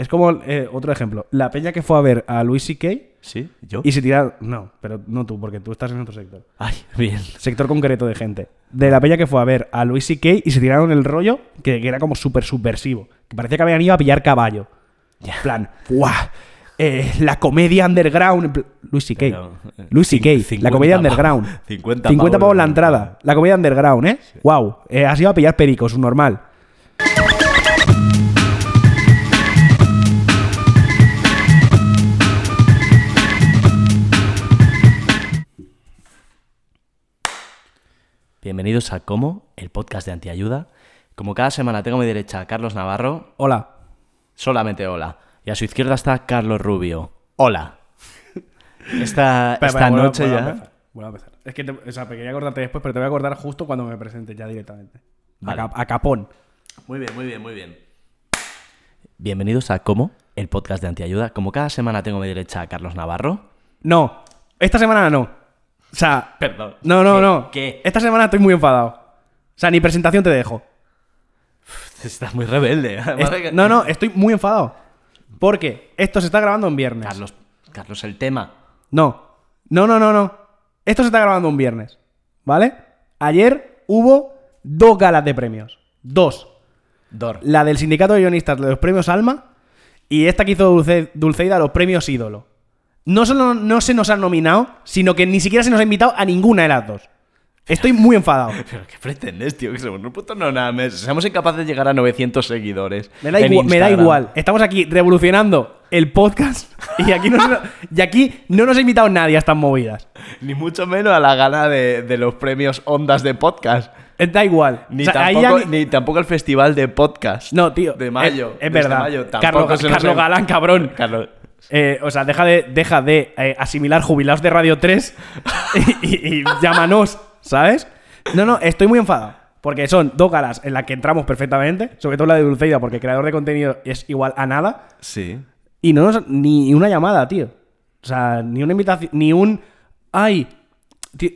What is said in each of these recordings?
Es como eh, otro ejemplo. La peña que fue a ver a Luis C.K. ¿Sí? ¿Yo? y se tiraron. No, pero no tú, porque tú estás en otro sector. Ay, bien. Sector concreto de gente. De la peña que fue a ver a Luis C.K. y se tiraron el rollo que, que era como súper subversivo. Que parecía que habían ido a pillar caballo. En plan, ¡guau! Eh, la comedia underground. Luis C.K. Pero, eh, Luis C.K. La 50 comedia pavos. underground. 50 50 pavos pavos la entrada. La comedia underground, ¿eh? ¡Wow! Eh, has ido a pillar pericos, normal. Bienvenidos a Como, el podcast de Antiayuda. Como cada semana tengo a mi derecha a Carlos Navarro, Hola. solamente hola. Y a su izquierda está Carlos Rubio. Hola. Esta, esta noche ya... empezar, a empezar. Es que, te- o sea, quería acordarte después, pero te voy a acordar justo cuando me presente ya directamente. Vale. a capón. Muy bien, muy bien, muy bien. Bienvenidos a Como, el podcast de Antiayuda. Como cada semana tengo a mi derecha a Carlos Navarro. No, esta semana no. O sea, Perdón. no, no, ¿Qué? no. ¿Qué? Esta semana estoy muy enfadado. O sea, ni presentación te dejo. Estás muy rebelde. Es- no, no, estoy muy enfadado. Porque esto se está grabando en viernes. Carlos, Carlos, el tema. No. No, no, no, no. Esto se está grabando un viernes. ¿Vale? Ayer hubo dos galas de premios. Dos. Dor. La del sindicato de guionistas de los premios Alma y esta que hizo Dulce, Dulceida los premios Ídolo. No solo no se nos han nominado, sino que ni siquiera se nos ha invitado a ninguna de las dos. Estoy muy enfadado. ¿Pero qué pretendes, tío? Que somos un puto no nada más. Seamos incapaces de llegar a 900 seguidores. Me da, igual, me da Instagram. igual. Estamos aquí revolucionando el podcast y aquí no, se- y aquí no nos ha invitado nadie a estas movidas. Ni mucho menos a la gana de, de los premios Ondas de Podcast. Eh, Da igual. Ni, O sea, ahí tampoco, ni- tampoco el festival de podcast. No, tío. De mayo. Es, este verdad. mayo. Carlos, ha- Galán, cabrón. Carlos. Eh, o sea, deja de, deja de eh, asimilar jubilados de Radio 3 y, y- y llámanos, ¿sabes? No, no, estoy muy enfadado. Porque son dos galas en las que entramos perfectamente, sobre todo la de Dulceida, porque el creador de contenido es igual a nada, Sí. y no nos, ni una llamada, tío. O sea, ni una invitación, ni un. ¡Ay!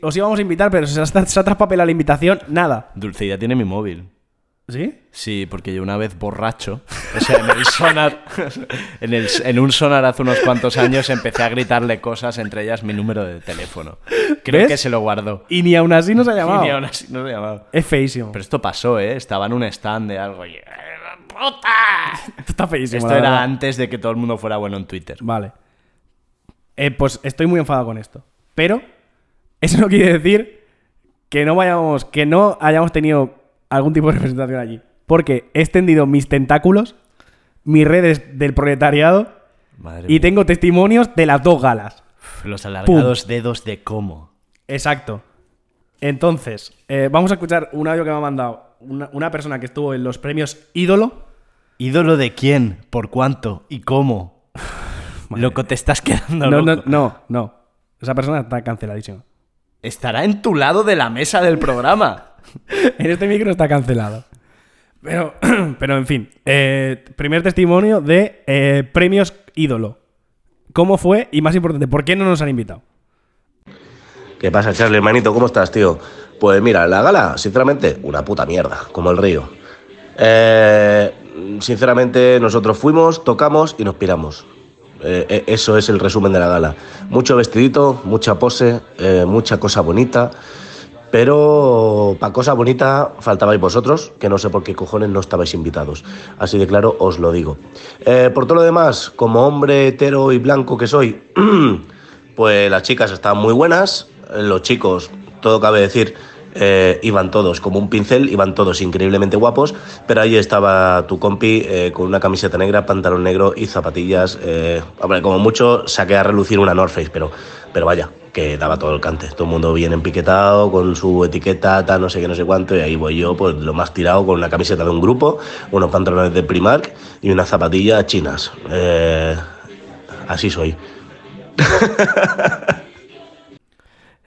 Os íbamos a invitar, pero se ha, se ha traspapelado la invitación, nada. Dulceida tiene mi móvil. ¿Sí? Sí, porque yo una vez borracho, o sea, en el sonar, en, el- en un sonar hace unos cuantos años empecé a gritarle cosas, entre ellas mi número de teléfono. Creo ¿Ves? que se lo guardó. Y ni aún así nos ha Y llamado. ni aún así no se llamaba. Es feísimo. Pero esto pasó, ¿eh? Estaba en un stand de algo y... ¡Eh, ¡Puta! Esto está feísimo. Esto era antes de que todo el mundo fuera bueno en Twitter. Vale. Eh, pues estoy muy enfadado con esto. Pero eso no quiere decir que no vayamos, que no hayamos tenido algún tipo de representación allí. Porque he extendido mis tentáculos, mis redes del proletariado Madre y mía. tengo testimonios de las dos galas. Los alargados dedos de cómo. Exacto. Entonces, eh, vamos a escuchar un audio que me ha mandado una, una persona que estuvo en los premios Ídolo. ¿Ídolo de quién? ¿Por cuánto? ¿Y cómo? Loco, te estás quedando No, no, loco. no, no. Esa persona está canceladísima. Estará en tu lado de la mesa del programa. En este micro está cancelado. Pero, pero en fin, eh, primer testimonio de eh, premios ídolo. ¿Cómo fue? Y más importante, ¿por qué no nos han invitado? ¿Qué pasa, Charlie, hermanito? ¿Cómo estás, tío? Pues mira, la gala, sinceramente, una puta mierda, como el río. Eh, sinceramente, nosotros fuimos, tocamos y nos piramos. Eso es el resumen de la gala. Mucho vestidito, mucha pose, mucha cosa bonita. Pero para cosa bonita faltabais vosotros, que no sé por qué cojones no estabais invitados. Así de claro os lo digo. Eh, por todo lo demás, como hombre hetero y blanco que soy, pues las chicas estaban muy buenas, los chicos, todo cabe decir, eh, iban todos como un pincel, iban todos increíblemente guapos, pero ahí estaba tu compi eh, con una camiseta negra, pantalón negro y zapatillas. eh, como mucho saqué a relucir una North Face, pero, pero vaya, que daba todo el cante. Todo el mundo bien empiquetado, con su etiqueta, no sé qué, no sé cuánto, y ahí voy yo, pues lo más tirado, con una camiseta de un grupo, unos pantalones de Primark y unas zapatillas chinas. Así soy.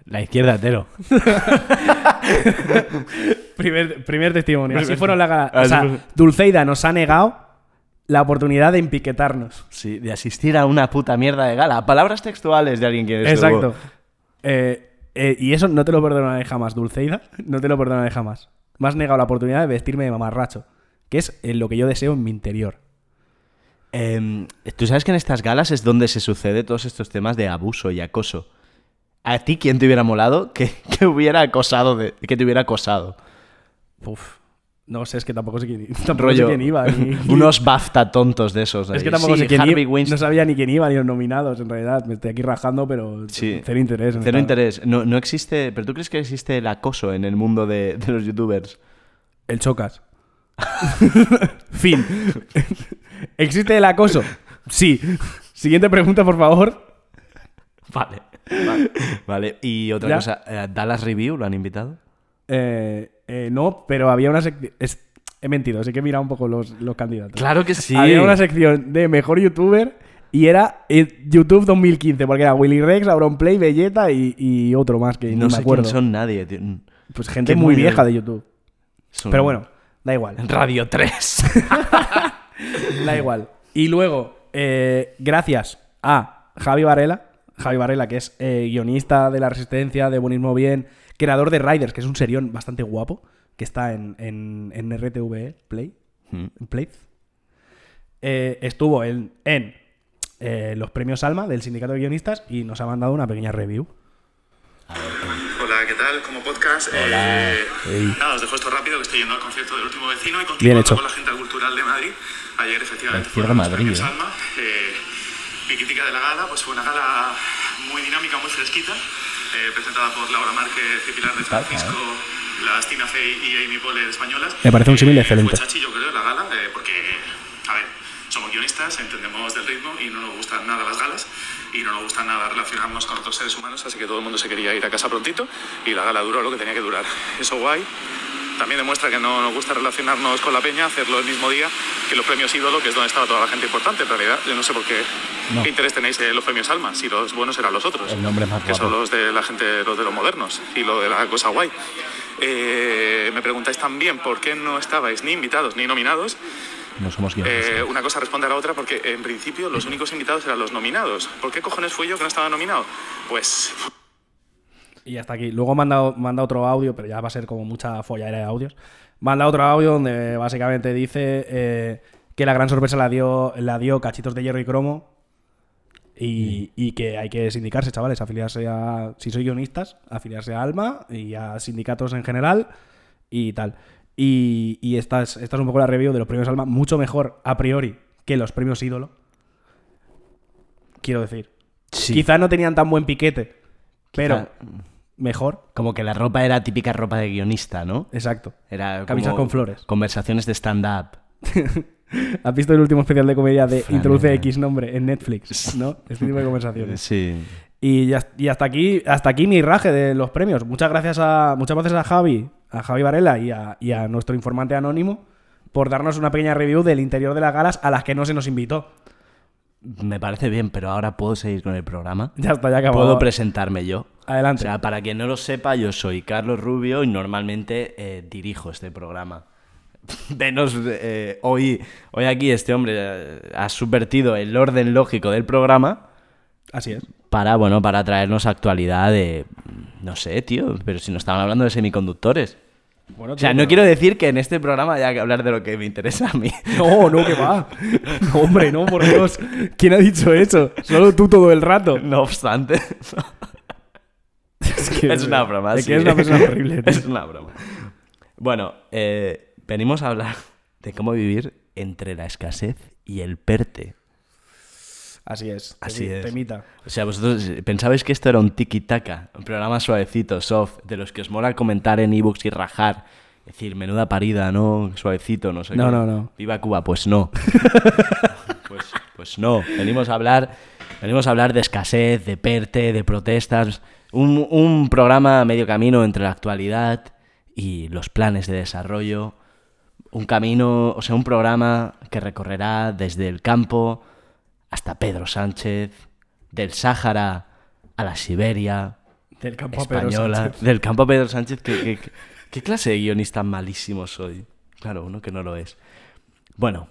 La izquierda hetero. Primer, primer testimonio. Así fueron la gala. O Así sea, fue. Dulceida nos ha negado la oportunidad de empiquetarnos. Sí, de asistir a una puta mierda de gala. Palabras textuales de alguien que estuvo. Exacto. Eh, eh, y eso no te lo perdonaré jamás, Dulceida. No te lo perdonaré jamás. Me has negado la oportunidad de vestirme de mamarracho. Que es eh, lo que yo deseo en mi interior. Em, Tú sabes que en estas galas es donde se sucede todos estos temas de abuso y acoso. ¿A ti quién te hubiera molado que, que hubiera acosado de, que te hubiera acosado? Uf. No sé, es que tampoco sé quién, tampoco Rollo, sé quién iba. ni- unos BAFTA tontos de esos. Es que tampoco Sí, sé quién Harvey iba. Weinstein. No sabía ni quién iba ni los nominados, en realidad. Me estoy aquí rajando, pero Sí. cero interés. Cero interés. No, no existe. ¿Pero tú crees que existe el acoso en el mundo de, de los youtubers? El chocas. fin. ¿Existe el acoso? Sí. Siguiente pregunta, por favor. Vale. Vale. Vale. Y otra ¿Ya? cosa, eh, ¿Dallas Review lo han invitado? Eh, eh, no, pero había una sección. He mentido, así que he mirado un poco los, los candidatos. Claro que sí. Había una sección de mejor youtuber y era YouTube 2015, porque era Willy Rex, Auronplay, Belleta y, y otro más que no no sé me acuerdo. quién son nadie. tío. Pues gente muy muy vieja de- de YouTube. Son- Pero bueno, da igual. Radio 3. Da igual. Y luego, eh, gracias a Javi Varela, Javi Varela, que es eh, guionista de La Resistencia, de Buenismo Bien, creador de Riders, que es un serión bastante guapo, que está en, en, en RTV Play. Mm. en Play. Eh, estuvo en, en eh, los premios Alma del Sindicato de Guionistas y nos ha mandado una pequeña review. Hola, ¿qué tal? Como podcast. Hola. eh, nada, os dejo esto rápido, que estoy yendo al concierto del último vecino y Bien continuando hecho. con la agenda cultural de Madrid. Ayer, efectivamente, La izquierda fueron los Madrid, premios ¿eh? Alma. Eh, mi crítica de la gala pues fue una gala muy dinámica, muy fresquita, eh, presentada por Laura Márquez y Pilar de Francisco, las Tina Fey y Amy Poehler españolas. Me parece un símil excelente. Fue chachi, yo creo, la gala, eh, porque, a ver, somos guionistas, entendemos del ritmo y no nos gustan nada las galas y no nos gusta nada relacionarnos con otros seres humanos, así que todo el mundo se quería ir a casa prontito y la gala duró lo que tenía que durar. Eso guay. También demuestra que no nos gusta relacionarnos con la peña, hacerlo el mismo día que los premios ídolo, que es donde estaba toda la gente importante. En realidad, yo no sé por qué, No. qué interés tenéis en los premios Alma, si los buenos eran los otros. El nombre más Que son guapo. los de la gente, los de los modernos y lo de la cosa guay. Eh, me preguntáis también por qué no estabais ni invitados ni nominados. No somos Eh, una cosa responde a la otra porque en principio los únicos invitados eran los nominados. ¿Por qué cojones fui yo que no estaba nominado? Pues Y hasta aquí. Luego manda, manda otro audio, pero ya va a ser como mucha folladera de audios. Manda otro audio donde básicamente dice eh, que la gran sorpresa la dio, la dio Cachitos de Hierro y Cromo. Y, y que hay que sindicarse, chavales, afiliarse a. Si sois guionistas, afiliarse a Alma y a sindicatos en general y tal. Y, y esta, es, esta es un poco la review de los premios Alma, mucho mejor a priori que los premios Ídolo. Quiero decir. Sí. Quizá no tenían tan buen piquete, pero Quizá- mejor. Como que la ropa era típica ropa de guionista, ¿no? Exacto. Era Camisas con flores. Conversaciones de stand-up. ¿Has visto el último especial de comedia de Introduce. X nombre en Netflix? ¿No? Este tipo de conversaciones. Sí. Y, ya- y hasta aquí hasta aquí mi raje de los premios. Muchas gracias a muchas gracias a Javi, a Javi Varela y a, y a nuestro informante anónimo por darnos una pequeña review del interior de las galas a las que no se nos invitó. Me parece bien, pero ahora puedo seguir con el programa. Ya está, ya acabado. Puedo presentarme yo. Adelante. O sea, para quien no lo sepa, yo soy Carlos Rubio y normalmente eh, dirijo este programa. Venos, eh, hoy, hoy aquí este hombre eh, ha subvertido el orden lógico del programa Así es. para, bueno, para traernos actualidad de... No sé, tío, pero si nos estaban hablando de semiconductores. Bueno, O sea, no pero- quiero decir que en este programa haya que hablar de lo que me interesa a mí. No, no, que va. No, hombre, no, por Dios. ¿Quién ha dicho eso? Solo tú todo el rato. No obstante, Es, que- es una broma. Es sí. que es una persona horrible. tío. Es una broma. Bueno, eh, venimos a hablar de cómo vivir entre la escasez y el perte. Así es. Así es. Temita. O sea, vosotros eh, pensabais que esto era un tiki-taka, un programa suavecito, soft, de los que os mola comentar en ebooks y rajar. Es decir, menuda parida, ¿no? Suavecito, no sé No, qué. no, no. Viva Cuba, pues no. pues, pues no. Venimos a hablar. Venimos a hablar de escasez, de perte, de protestas. Un, un programa a medio camino entre la actualidad y los planes de desarrollo. Un camino, o sea, un programa que recorrerá desde el campo hasta Pedro Sánchez, del Sáhara a la Siberia Del campo a Pedro española, Sánchez. del campo a Pedro Sánchez. ¿qué, qué, qué- qué clase de guionista malísimo soy? Claro, uno que no lo es. Bueno,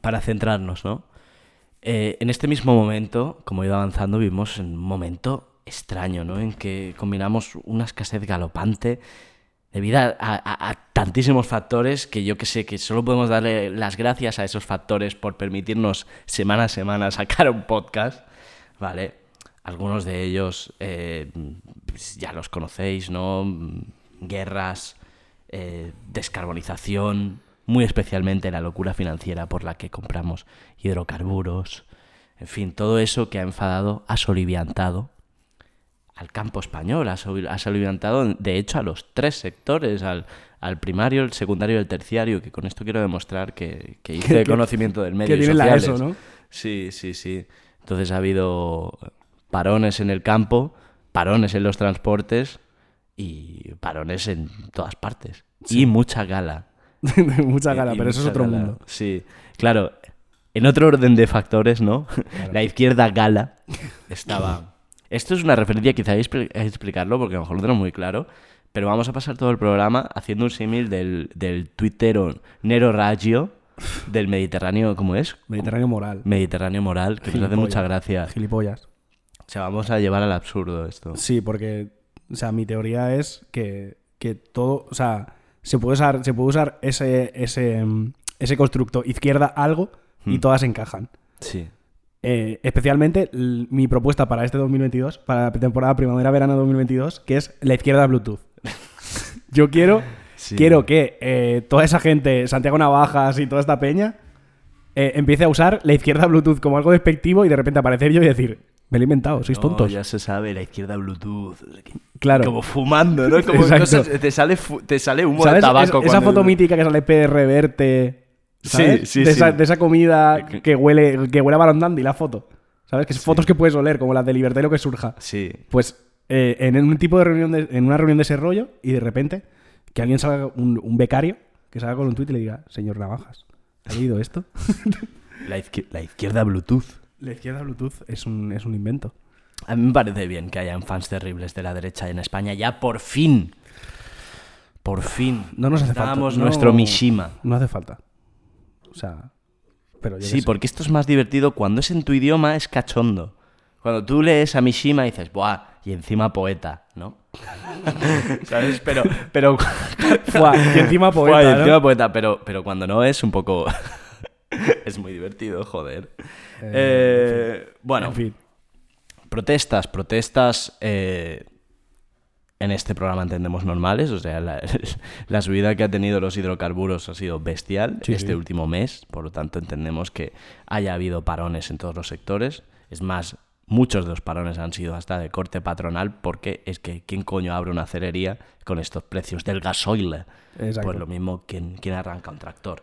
para centrarnos, ¿no? Eh, en este mismo momento, como he ido avanzando, vivimos en un momento extraño, ¿no? En que combinamos una escasez galopante debido a, tantísimos factores que yo que sé, que solo podemos darle las gracias a esos factores por permitirnos semana a semana sacar un podcast, ¿vale? Algunos de ellos eh, ya los conocéis, ¿no? Guerras, eh, descarbonización, muy especialmente la locura financiera por la que compramos hidrocarburos, en fin, todo eso que ha enfadado, ha soliviantado al campo español, ha sol- ha soliviantado de hecho a los tres sectores, al, al primario, el secundario y el terciario, que con esto quiero demostrar que, que hice Que- conocimiento del medio que y tienen la. ESO, ¿no? Sí, sí, sí. Entonces ha habido parones en el campo, parones en los transportes y parones en todas partes. Y mucha gala. Mucha gala, Y pero eso es otro gala. mundo. Sí, claro. En otro orden de factores, ¿no? La izquierda gala estaba... Esto es una referencia, quizá hay que explicarlo porque a lo mejor lo tenemos muy claro, pero vamos a pasar todo el programa haciendo un símil del, del tuitero Nero Raggio del Mediterráneo, ¿cómo es? Mediterráneo moral. Mediterráneo moral, que nos hace mucha gracia. Gilipollas. O sea, vamos a llevar al absurdo esto. Sí, porque, o sea, mi teoría es que, que todo, o sea, se puede usar, se puede usar ese, ese, mm, ese constructo izquierda algo y Hmm. todas encajan. Sí. Eh, especialmente mi propuesta para este 2022, para la temporada primavera-verano 2022, que es la izquierda Bluetooth. Yo quiero, Sí. quiero que eh, toda esa gente, Santiago Navajas y toda esta peña, eh, empiece a usar la izquierda Bluetooth como algo despectivo y de repente aparecer yo y decir, me lo he inventado, sois No, tontos. ya se sabe, la izquierda Bluetooth. Claro. Como fumando, ¿no? Como Exacto. cosas- te, sale te sale humo ¿Sabes? de tabaco. Es- esa foto mítica que sale PR Verte. ¿Sabes? Sí, sí, de, Esa, sí. de esa comida que huele, que huele a Baron Dandy, la foto. ¿Sabes? Que es fotos que puedes oler, como las de Libertad y lo que surja. Sí. Pues eh, en un tipo de reunión, de- en una reunión de ese rollo, y de repente, que alguien salga, un, un becario, que salga con un tuit y le diga, señor Navajas, ¿ha leído esto? La, izquier- la izquierda Bluetooth. La izquierda Bluetooth es un, es un invento. A mí me parece bien que hayan fans terribles de la derecha en España. Ya por fin. Por fin. No nos hace falta. No- nuestro Mishima. No hace falta. O sea, pero yo Sí, porque esto es más divertido cuando es en tu idioma, es cachondo. Cuando tú lees a Mishima y dices, ¡buah! Y encima poeta, ¿no? ¿Sabes? Pero, pero, Buah, y encima poeta, Buah, y ¿no? encima poeta, pero, pero cuando no es un poco... es muy divertido, joder. Eh, bueno, En fin. protestas, protestas eh, en este programa entendemos normales, o sea, la, la subida que ha tenido los hidrocarburos ha sido bestial Sí, este sí. último mes, por lo tanto entendemos que haya habido parones en todos los sectores. Es más, muchos de los parones han sido hasta de corte patronal porque es que ¿quién coño abre una cerería con estos precios del gasoil? Exacto. Pues lo mismo, ¿quién, quién arranca un tractor?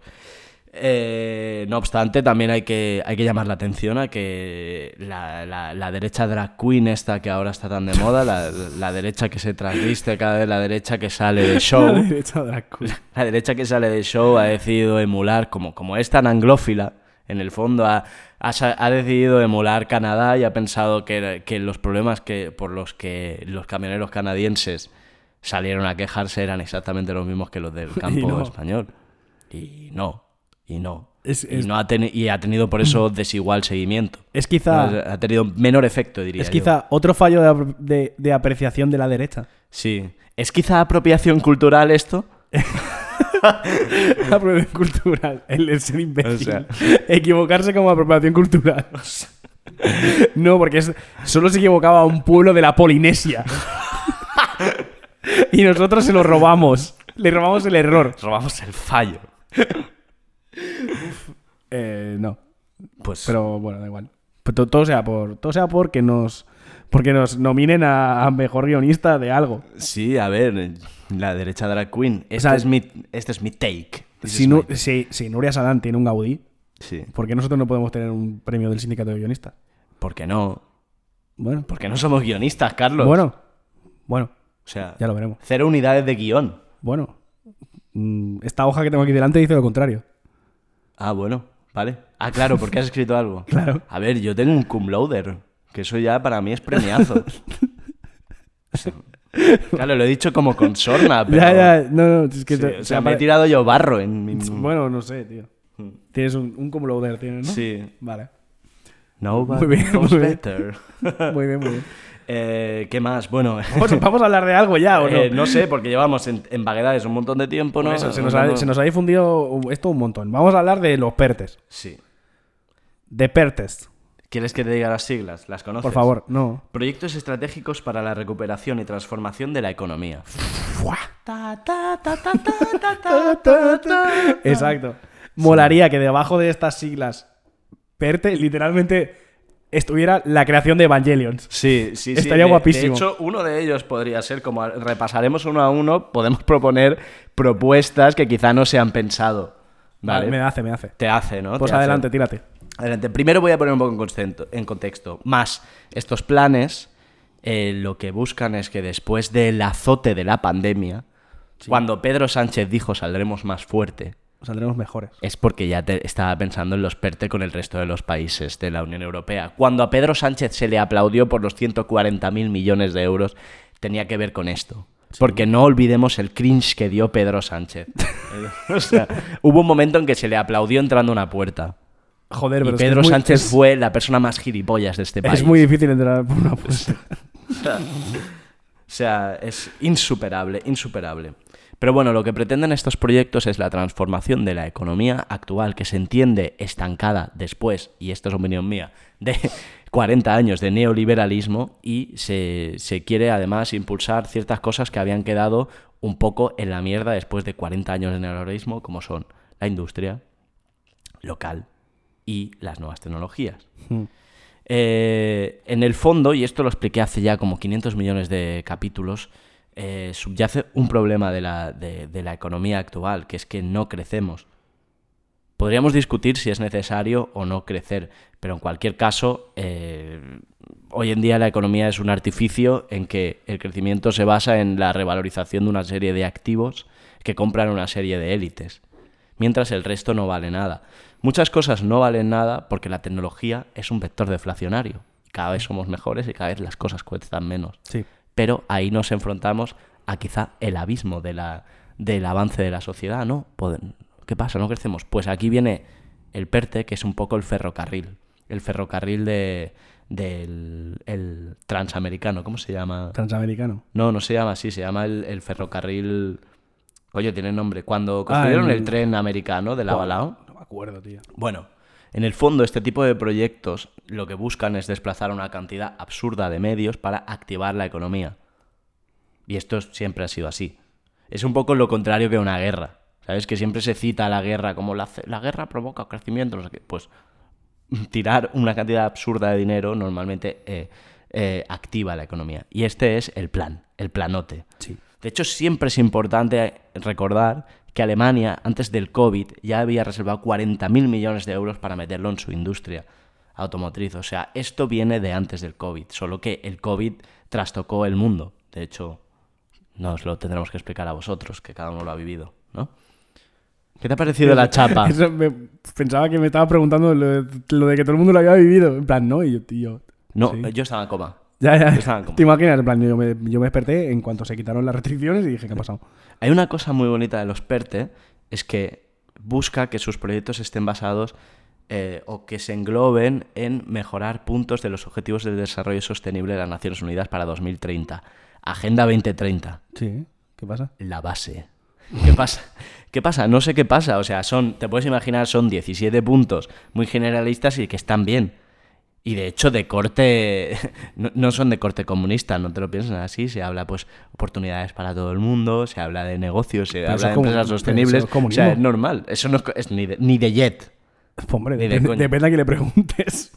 Eh, no obstante, también hay que, hay que llamar la atención a que la, la- la derecha drag queen esta que ahora está tan de moda, la, la derecha que se transviste cada vez, la derecha que sale de show, La derecha drag queen. la derecha que sale de show ha decidido emular, como, como es tan anglófila, en el fondo ha, ha ha decidido emular Canadá y ha pensado que, que los problemas que, por los que los camioneros canadienses salieron a quejarse eran exactamente los mismos que los del campo no. español. Y no, y no. Es- y, no ha y ha tenido por eso desigual seguimiento. Es quizá, Ha tenido menor efecto, diría es yo. quizá otro fallo de, ap- de- de apreciación de la derecha. Sí. ¿Es quizá apropiación cultural esto? apropiación cultural. El, el ser imbécil. O sea. Equivocarse como apropiación cultural. no, porque es- solo se equivocaba un pueblo de la Polinesia. y nosotros se lo robamos. Le robamos el error. Robamos el fallo. Eh, no. Pues Pero bueno, da igual. Pero todo sea por. Todo sea porque nos. Porque nos nominen a, a mejor guionista de algo. Sí, a ver, la derecha drag queen. Este, sea, es, mi, este es mi take. This Si, Nu- si, si Nuria Sadán tiene un Gaudí, Sí. ¿por qué nosotros no podemos tener un premio del sindicato de guionistas? ¿Por qué no? Bueno, Porque no somos guionistas, Carlos. bueno, bueno, O sea, ya lo veremos. cero unidades de guion. Bueno, mm, esta hoja que tengo aquí delante dice lo contrario. Ah, bueno, vale. Ah, claro, porque has escrito algo. Claro. A ver, yo tengo un cum laude, que eso ya para mí es premiazo. O sea, claro, lo he dicho como con sorna, pero... Ya, ya, no, no, es que... Sí, o sea, me he tirado yo barro en mi... Bueno, no sé, tío. Tienes un, un cum laude, tienes, ¿no? Sí. Vale. Nobody Muy bien, knows muy bien. better. Muy bien, muy bien. Eh, ¿Qué más? Bueno, Vamos, vamos a hablar de algo ya, ¿o no? eh, no sé, porque llevamos en, en vaguedades un montón de tiempo, ¿no? Por eso, se, nos Hablando- ha, se nos ha difundido esto un montón. Vamos a hablar de los PERTES. Sí. De PERTES. ¿Quieres que te diga las siglas? ¿Las conoces? Por favor, no. Proyectos estratégicos para la recuperación y transformación de la economía. Exacto. Molaría que debajo de estas siglas PERTE literalmente estuviera la creación de Evangelions. Sí, sí, sí. Estaría guapísimo. De hecho, uno de ellos podría ser, como repasaremos uno a uno, podemos proponer propuestas que quizá no se han pensado. ¿Vale? Me hace, me hace. Te hace, ¿no? Pues Te hace. adelante, tírate. Adelante. Primero voy a poner un poco en contexto. En contexto. Más, estos planes eh, lo que buscan es que después del azote de la pandemia, cuando Pedro Sánchez dijo saldremos más fuerte, Saldremos mejores. es porque ya te- estaba pensando en los PERTE con el resto de los países de la Unión Europea. Cuando a Pedro Sánchez se le aplaudió por los 140.000 millones de euros, tenía que ver con esto. Porque no olvidemos el cringe que dio Pedro Sánchez. o sea, hubo un momento en que se le aplaudió entrando a una puerta. Joder, Y pero que Pedro es muy- Sánchez es- fue la persona más gilipollas de este país. Es muy difícil entrar por una puerta. O sea, es insuperable, insuperable. Pero bueno, lo que pretenden estos proyectos es la transformación de la economía actual, que se entiende estancada después, y esto es opinión mía, de 40 años de neoliberalismo y se, se quiere además impulsar ciertas cosas que habían quedado un poco en la mierda después de 40 años de neoliberalismo, como son la industria local y las nuevas tecnologías. Eh, en el fondo, y esto lo expliqué hace ya como 500 millones de capítulos, eh, subyace un problema de la, de- la economía actual, que es que no crecemos. Podríamos discutir si es necesario o no crecer, pero en cualquier caso, eh, hoy en día la economía es un artificio en que el crecimiento se basa en la revalorización de una serie de activos que compran una serie de élites, mientras el resto no vale nada. Muchas cosas no valen nada porque la tecnología es un vector deflacionario. Cada vez somos mejores y cada vez las cosas cuestan menos Sí. Pero ahí nos enfrentamos a quizá el abismo de la, del avance de la sociedad, ¿no? Poden- ¿Qué pasa? ¿No crecemos? Pues aquí viene el PERTE, que es un poco el ferrocarril, el ferrocarril de, del el transamericano, ¿cómo se llama? Transamericano. No, no se llama así, se llama el, el ferrocarril... Oye, tiene nombre. Cuando construyeron el- el... tren americano de la Balao, No me acuerdo, tío. bueno, en el fondo este tipo de proyectos lo que buscan es desplazar una cantidad absurda de medios para activar la economía. Y esto siempre ha sido así. Es un poco lo contrario que una guerra. ¿Sabes? Que siempre se cita la guerra como la, la guerra provoca crecimiento, no sé qué. Pues tirar una cantidad absurda de dinero normalmente eh, eh, activa la economía. Y este es el plan, el planote. Sí. De hecho, siempre es importante recordar que Alemania, antes del COVID, ya había reservado 40.000 millones de euros para meterlo en su industria automotriz. O sea, esto viene de antes del COVID, solo que el COVID trastocó el mundo. De hecho, nos lo tendremos que explicar a vosotros, que cada uno lo ha vivido, ¿no? ¿Qué te ha parecido la chapa? Eso me- pensaba que me estaba preguntando lo de, lo de que todo el mundo lo había vivido. En plan, no, y yo, tío. No, sí. yo estaba en coma. Ya, ya. coma. ¿Te imaginas? En plan, yo me, yo me desperté en cuanto se quitaron las restricciones y dije, ¿qué ha pasado? Hay una cosa muy bonita de los PERTE, es que busca que sus proyectos estén basados eh, o que se engloben en mejorar puntos de los Objetivos de Desarrollo Sostenible de las Naciones Unidas para 2030. Agenda 2030, Sí, ¿qué pasa? la base. ¿Qué pasa? ¿Qué pasa? No sé qué pasa. O sea, son, te puedes imaginar, son 17 puntos muy generalistas y que están bien. Y de hecho, de corte. No, no son de corte comunista, no te lo pienses así. Se habla, pues, oportunidades para todo el mundo, se habla de negocios, se Pero habla de empresas sostenibles. o sea, es normal. Eso no es, es ni, de, ni de jet. Hombre, Ni de depende, coña. depende a quién le preguntes.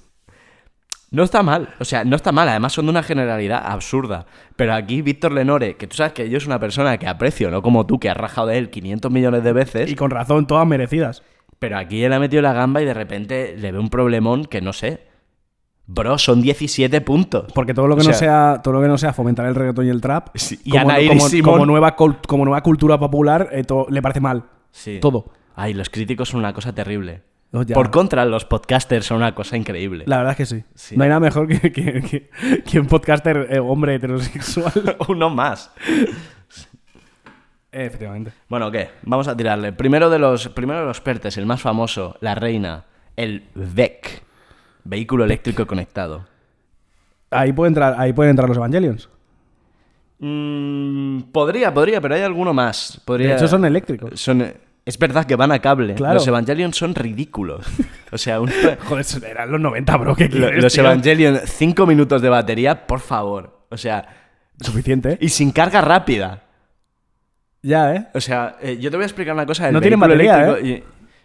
No está mal, o sea, no está mal, además son de una generalidad absurda. Pero aquí Víctor Lenore, que tú sabes que yo es una persona que aprecio, no como tú, que has rajado de él 500 millones de veces, Y con razón, todas merecidas. pero aquí él ha metido la gamba y de repente le ve un problemón que no sé. Bro, son 17 puntos. Porque todo lo que O no sea- todo lo que no sea fomentar el reggaetón y el trap Sí, y como, Ana como- nueva cult- como nueva cultura popular eh, to- le parece mal. Sí. Todo. Ay, los críticos son una cosa terrible. Oh. Por contra, los podcasters son una cosa increíble. La verdad es que sí. Sí. No hay nada mejor que, que- que- que un podcaster eh, hombre heterosexual. Uno más. Eh, efectivamente. Bueno, ¿qué? Vamos a tirarle. Primero de los, primero de los pertes, el más famoso, la reina, el VEC, vehículo eléctrico conectado. Ahí puede entrar, ahí pueden entrar los Evangelions. Mm, podría, podría, pero hay alguno más. Podría... De hecho, son eléctricos. Son- es verdad que van a cable. Claro. Los Evangelion son ridículos. O sea, un- Joder, eran los 90, bro. ¿Qué quieres, los tío? Evangelion, 5 minutos de batería, por favor. O sea, Suficiente. y sin carga rápida. Ya, ¿eh? O sea, eh, yo te voy a explicar una cosa. del No tienen batería, y-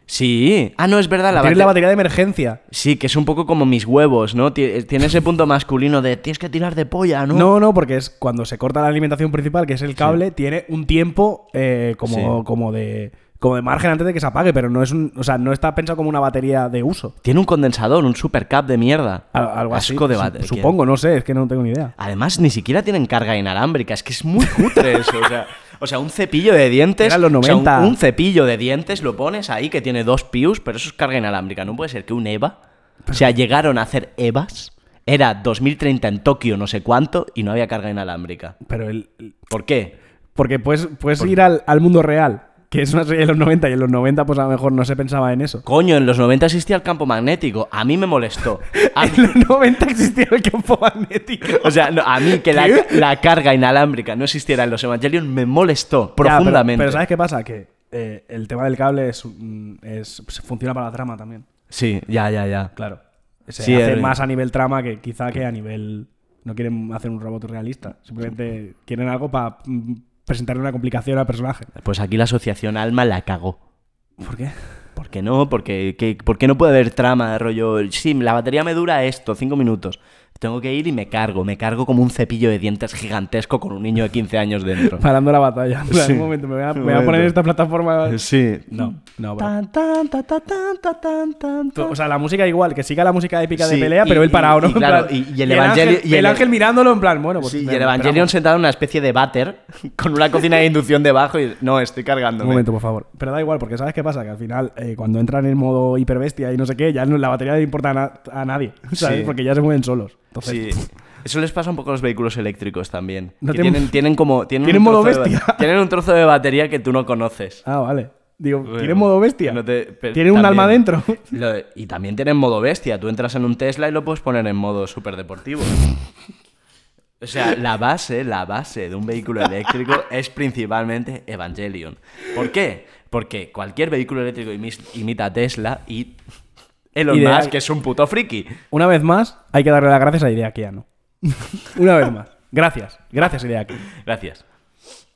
Sí. Ah, no, es verdad. La Tienes la bate- batería de emergencia. Sí, que es un poco como mis huevos, ¿no? Tie- Tiene ese punto masculino de tienes que tirar de polla, ¿no? No, no, porque es cuando se corta la alimentación principal, que es el cable, tiene un tiempo eh, como, Sí. como de como de margen antes de que se apague, pero no es un, o sea, no está pensado como una batería de uso. Tiene un condensador, un supercap de mierda. Al- Algo así. Asco de batería. Supongo, no sé, es que no tengo ni idea. Además, ni siquiera tienen carga inalámbrica. Es que es muy cutre eso. O sea, o sea, un cepillo de dientes. Eran los o sea, un- 90. un, cepillo de dientes lo pones ahí que tiene dos pius, pero eso es carga inalámbrica. No puede ser que un EVA. O sea, llegaron a hacer EVAs. Era 2030 en Tokio, no sé cuánto, y no había carga inalámbrica. Pero el, el- ¿Por qué? porque puedes, puedes ir al, al mundo real, que es una serie de los 90 y en los 90 pues a lo mejor no se pensaba en eso. Coño, en los 90 existía el campo magnético. A mí me molestó. A mí- En los 90 existía el campo magnético. o sea, no, a mí que la, carga inalámbrica no existiera en los Evangelion me molestó Ya, pero- profundamente. pero, ¿sabes qué pasa? Que eh, el tema del cable es, es- funciona para la trama también. Sí, ya, ya, ya. Claro. Se Sí, hace el- más a nivel trama que quizá que a nivel. No quieren hacer un robot realista. Simplemente quieren algo para presentarle una complicación al personaje. Pues aquí la asociación Alma la cagó. ¿Por qué? ¿Por qué no? Porque, que- ¿Por qué no puede haber trama de rollo? Sí, la batería me dura esto, cinco minutos. Tengo que ir y me cargo. Me cargo como un cepillo de dientes gigantesco con un niño de 15 años dentro. Parando la batalla. En Sí. Un momento, me voy a, me Un voy a poner en esta plataforma. Sí. No, no. Tan, tan, ta, ta, tan, ta, tan, tan, tan. O sea, la música igual, que siga la música épica de Sí, pelea, y- pero él parado, y- ¿no? y claro, plan- y- y el el Evangeli- ángel, y el- el ángel mirándolo en plan, bueno, pues. Sí, y el Evangelion esperamos. sentado en una especie de váter con una cocina de inducción debajo y no, estoy cargando. Un momento, por favor. Pero da igual, porque ¿sabes qué pasa? Que al final, eh, cuando entran en modo hiperbestia y no sé qué, ya no- la batería le importa a, na- a nadie, ¿sabes? Sí. Porque ya se mueven solos. Entonces, Sí. Eso les pasa un poco a los vehículos eléctricos también. No que tienen- tienen, tienen como. Tienen, tienen un modo trozo de bestia. tienen un trozo de batería que tú no conoces. Ah, vale. Digo, Bueno, ¿tiene modo bestia? no te- pero ¿Tiene un alma dentro? Lo- y también tienen modo bestia. Tú entras en un Tesla y lo puedes poner en modo super deportivo. O sea, la base, la base de un vehículo eléctrico es principalmente Evangelion. ¿Por qué? Porque cualquier vehículo eléctrico imita a Tesla y Elon Y de- Musk, que es un puto friki. Una vez más, hay que darle las gracias a Idea Kiano. Una vez más. Gracias. Gracias, Idea Kiano. Gracias.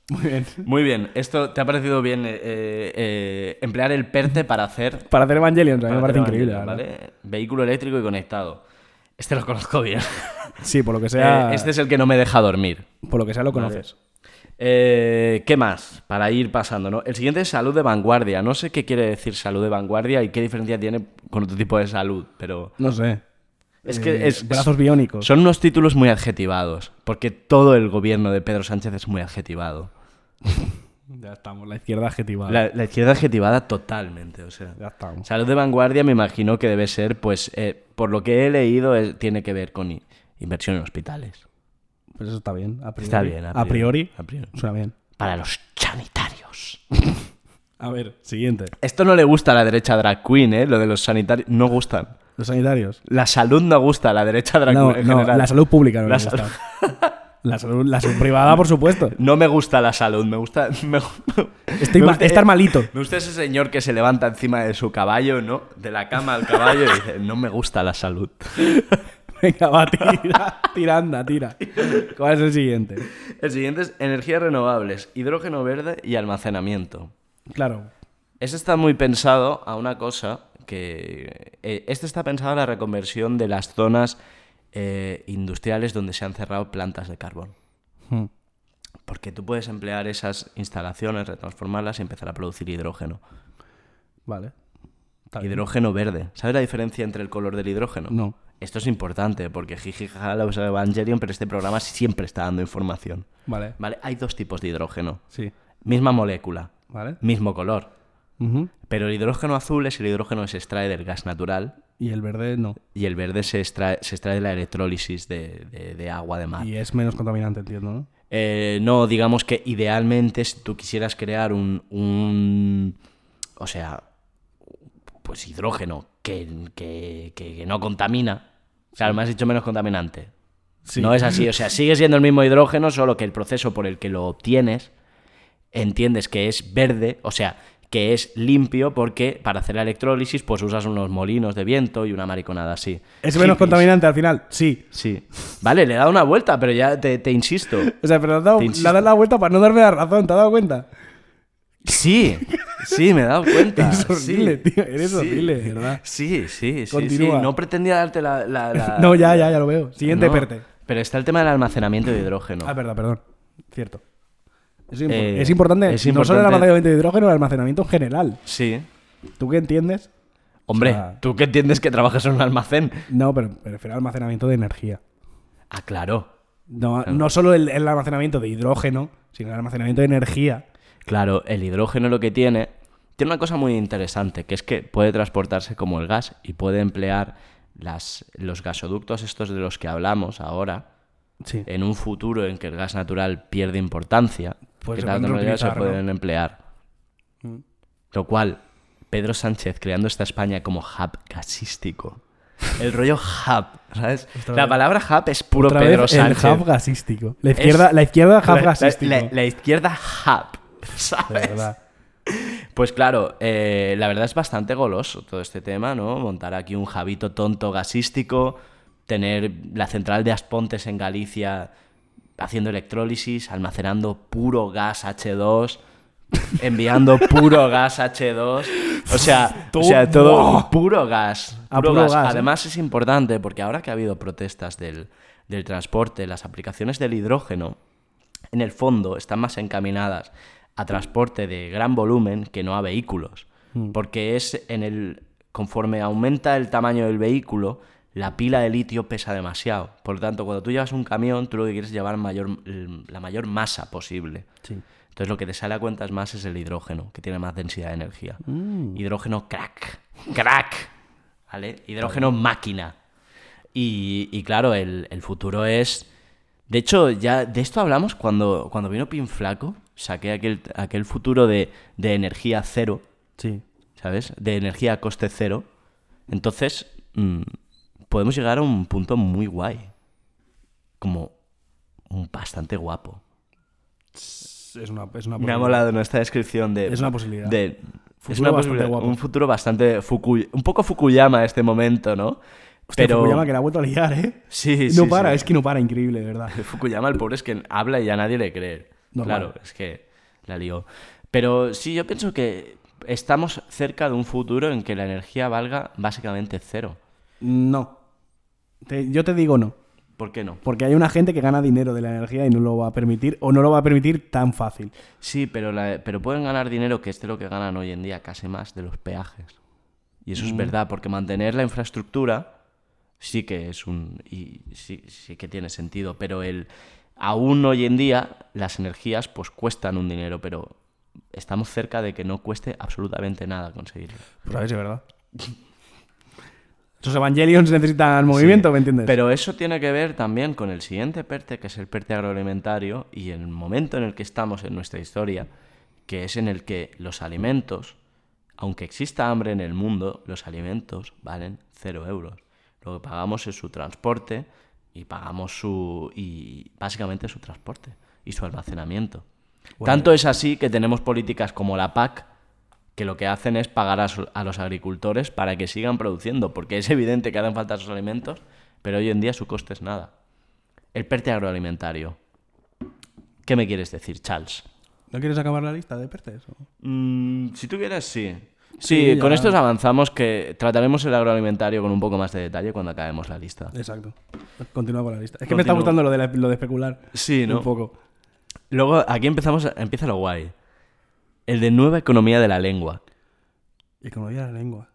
Muy bien. Muy bien, esto te ha parecido bien eh, eh, emplear el PERTE para hacer. Para hacer Evangelion, para me parece increíble. ¿vale? Vehículo eléctrico y conectado. Este lo conozco bien. Sí, por lo que sea. Eh, este es el que no me deja dormir. Por lo que sea lo conoces. Eh, ¿Qué más? Para ir pasando, ¿no? El siguiente es salud de vanguardia. No sé qué quiere decir salud de vanguardia y qué diferencia tiene con otro tipo de salud, pero No sé. es Eh, que es, brazos biónicos. son unos títulos muy adjetivados, porque todo el gobierno de Pedro Sánchez es muy adjetivado. Ya estamos, la izquierda adjetivada. La, la izquierda adjetivada totalmente, o sea. Ya estamos. Salud de vanguardia me imagino que debe ser, pues, eh, por lo que he leído, es- tiene que ver con inversión en hospitales. Pues eso está bien. A priori. Está bien, a A priori. A priori. Suena bien. Para los sanitarios. A ver, siguiente. Esto no le gusta a la derecha drag queen, ¿eh? Lo de los sanitarios. No gustan. Los sanitarios. La salud no gusta a la derecha drag No, queen en no, general. la salud pública no La sal- gusta. La salud, la salud privada, por supuesto. No me gusta la salud, me gusta... Me, Estoy me ma- gusta- estar malito. Me gusta ese señor que se levanta encima de su caballo, ¿no? De la cama al caballo y dice, no me gusta la salud. Venga, va, tira. Tira, anda, tira. ¿Cuál es el siguiente? El siguiente es energías renovables, hidrógeno verde y almacenamiento. Claro. Este está muy pensado a una cosa que... eh, este está pensado a la reconversión de las zonas eh, industriales donde se han cerrado plantas de carbón. Hmm. Porque tú puedes emplear esas instalaciones, retransformarlas y empezar a producir hidrógeno. Vale. Hidrógeno verde. ¿Sabes la diferencia entre el color del hidrógeno? No. Esto es importante porque jiji jaja la usa Evangelion, pero este programa siempre está dando información. Vale. ¿Vale? Hay dos tipos de hidrógeno. Sí. Misma molécula, Vale. mismo color. Pero el hidrógeno azul es el hidrógeno que se extrae del gas natural Y el verde no. y el verde se extrae, se extrae de la electrólisis de, de- de agua de mar. Y es menos contaminante, entiendo, ¿no? Eh, no, digamos que idealmente si tú quisieras crear un, un- o sea, pues hidrógeno que, que- que- que no contamina, claro, me has dicho menos contaminante. Sí. No es así, o sea, sigue siendo el mismo hidrógeno, solo que el proceso por el que lo obtienes, entiendes que es verde, o sea, que es limpio porque para hacer la electrólisis pues usas unos molinos de viento y una mariconada así. ¿Es menos Hippies. contaminante al final? Sí. Sí. Vale, le he dado una vuelta, pero ya te, te insisto. O sea, pero le has dado, dado la vuelta para no darme la razón, ¿te has dado cuenta? Sí, sí, me he dado cuenta. Eres horrible, sí. tío, eres Sí. horrible, verdad. Sí, sí, sí, sí. No pretendía darte la... la- la- No, ya, ya, ya lo veo. Siguiente No, perte. Pero está el tema del almacenamiento de hidrógeno. Ah, verdad, perdón. Cierto. Es, impor- Eh, es importante, es no solo el almacenamiento de hidrógeno, el almacenamiento en general. Sí. ¿Tú qué entiendes? Hombre, O sea- ¿tú qué entiendes que trabajas en un almacén? No, pero me refiero al almacenamiento de energía. Ah, claro. No, no solo el, el almacenamiento de hidrógeno, sino el almacenamiento de energía. Claro, el hidrógeno lo que tiene... Tiene una cosa muy interesante, que es que puede transportarse como el gas y puede emplear las, los gasoductos estos de los que hablamos ahora, Sí. en un futuro en que el gas natural pierde importancia, Pues que se tecnologías se ¿no? pueden emplear. Mm. Lo cual, Pedro Sánchez creando esta España como hub gasístico. El rollo hub, ¿sabes? Otra la vez. palabra hub es puro Otra Pedro vez Sánchez. el hub gasístico. La Es- izquierda, la izquierda hub la- gasístico. La, la izquierda hub, ¿sabes? verdad. Pues claro, eh, la verdad es bastante goloso todo este tema, ¿no? Montar aquí un jabito tonto gasístico, tener la central de Aspontes en Galicia haciendo electrólisis, almacenando puro gas H2, enviando puro gas H2, o sea, o sea todo puro gas. A puro puro gas. gas, ¿eh? Además es importante porque ahora que ha habido protestas del, del transporte, las aplicaciones del hidrógeno, en el fondo están más encaminadas a transporte de gran volumen que no a vehículos. Porque es en el. conforme aumenta el tamaño del vehículo, la pila de litio pesa demasiado. Por lo tanto, cuando tú llevas un camión, tú lo que quieres es llevar mayor, la mayor masa posible. Entonces lo que te sale a cuentas más es el hidrógeno, que tiene más densidad de energía. Hidrógeno crack. Crack. ¿Vale? Hidrógeno máquina. Y, y claro, el, el futuro es. De hecho, ya de esto hablamos cuando, cuando vino Pin Flaco. Saqué aquel, aquel futuro de, de energía cero, Sí. ¿sabes? De energía a coste cero. Entonces, mm, podemos llegar a un punto muy guay. Como bastante guapo. Es una, es una Me ha molado nuestra descripción de. Es una posibilidad. de- es una posibilidad, guapo. Un futuro bastante. Fukuy- un poco Fukuyama este momento, ¿no? Hostia, Pero. Fukuyama que la ha vuelto a liar, ¿eh? Sí, No sí, para, sí. es que no para, increíble, de verdad. Fukuyama, el pobre, es que habla y ya nadie le cree. Normal. Claro, es que la lió. Pero sí, yo pienso que estamos cerca de un futuro en que la energía valga básicamente cero. No. Te- yo te digo no. ¿Por qué no? Porque hay una gente que gana dinero de la energía y no lo va a permitir, o no lo va a permitir tan fácil. Sí, pero, la- pero pueden ganar dinero que es de lo que ganan hoy en día, casi más de los peajes. Y eso es verdad, porque mantener la infraestructura sí que es un. y sí, sí que tiene sentido. Pero el. Aún hoy en día, las energías pues cuestan un dinero, pero estamos cerca de que no cueste absolutamente nada conseguirlo. Pues a ver si es verdad. Esos Evangelions necesitan movimiento, ¿me entiendes? Pero eso tiene que ver también con el siguiente PERTE, que es el PERTE agroalimentario, y el momento en el que estamos en nuestra historia, que es en el que los alimentos, aunque exista hambre en el mundo, los alimentos valen cero euros. Lo que pagamos es su transporte y pagamos su. y básicamente su transporte y su almacenamiento. Tanto es así que tenemos políticas como la PAC que lo que hacen es pagar a, su- a los agricultores para que sigan produciendo, porque es evidente que hacen falta esos alimentos, pero hoy en día su coste es nada. El PERTE agroalimentario. ¿Qué me quieres decir, Charles? ¿No quieres acabar la lista de PERTES? Mm, si tú quieres, sí. Sí, Sí, con ya. estos avanzamos que trataremos el agroalimentario con un poco más de detalle cuando acabemos la lista. Exacto. Continúa con la lista. Es que me está gustando lo de, la- lo de especular. Sí, ¿no? Un poco. Luego, aquí empezamos, empieza lo guay. El de nueva economía de la lengua. Economía de la lengua.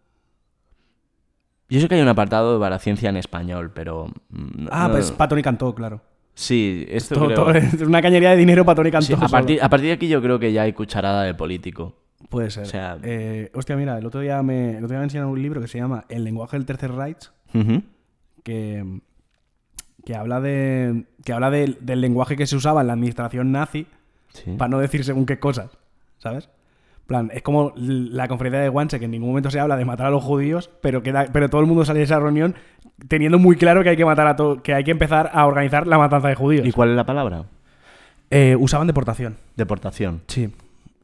Yo sé que hay un apartado de Baraciencia en español, pero... mm, no- Ah, no- pues para Tony Cantó, claro. Sí, esto Todo- creo- todo- es una cañería de dinero para Tony Cantó. Sí, a, solo. partir, a partir de aquí yo creo que ya hay cucharada de político. Puede ser. o sea- Eh, hostia, mira, el otro día me, el otro día me enseñaron un libro que se llama El lenguaje del tercer Reich, que, que habla, de, que habla del- del lenguaje que se usaba en la administración nazi Sí. para no decir según qué cosas, ¿sabes? En plan, es como la conferencia de Wannsee, que en ningún momento se habla de matar a los judíos, pero, queda, pero todo el mundo sale de esa reunión teniendo muy claro que hay que matar a todo, que hay que empezar a organizar la matanza de judíos. ¿Y cuál es la palabra? Eh, usaban deportación. Deportación. Sí.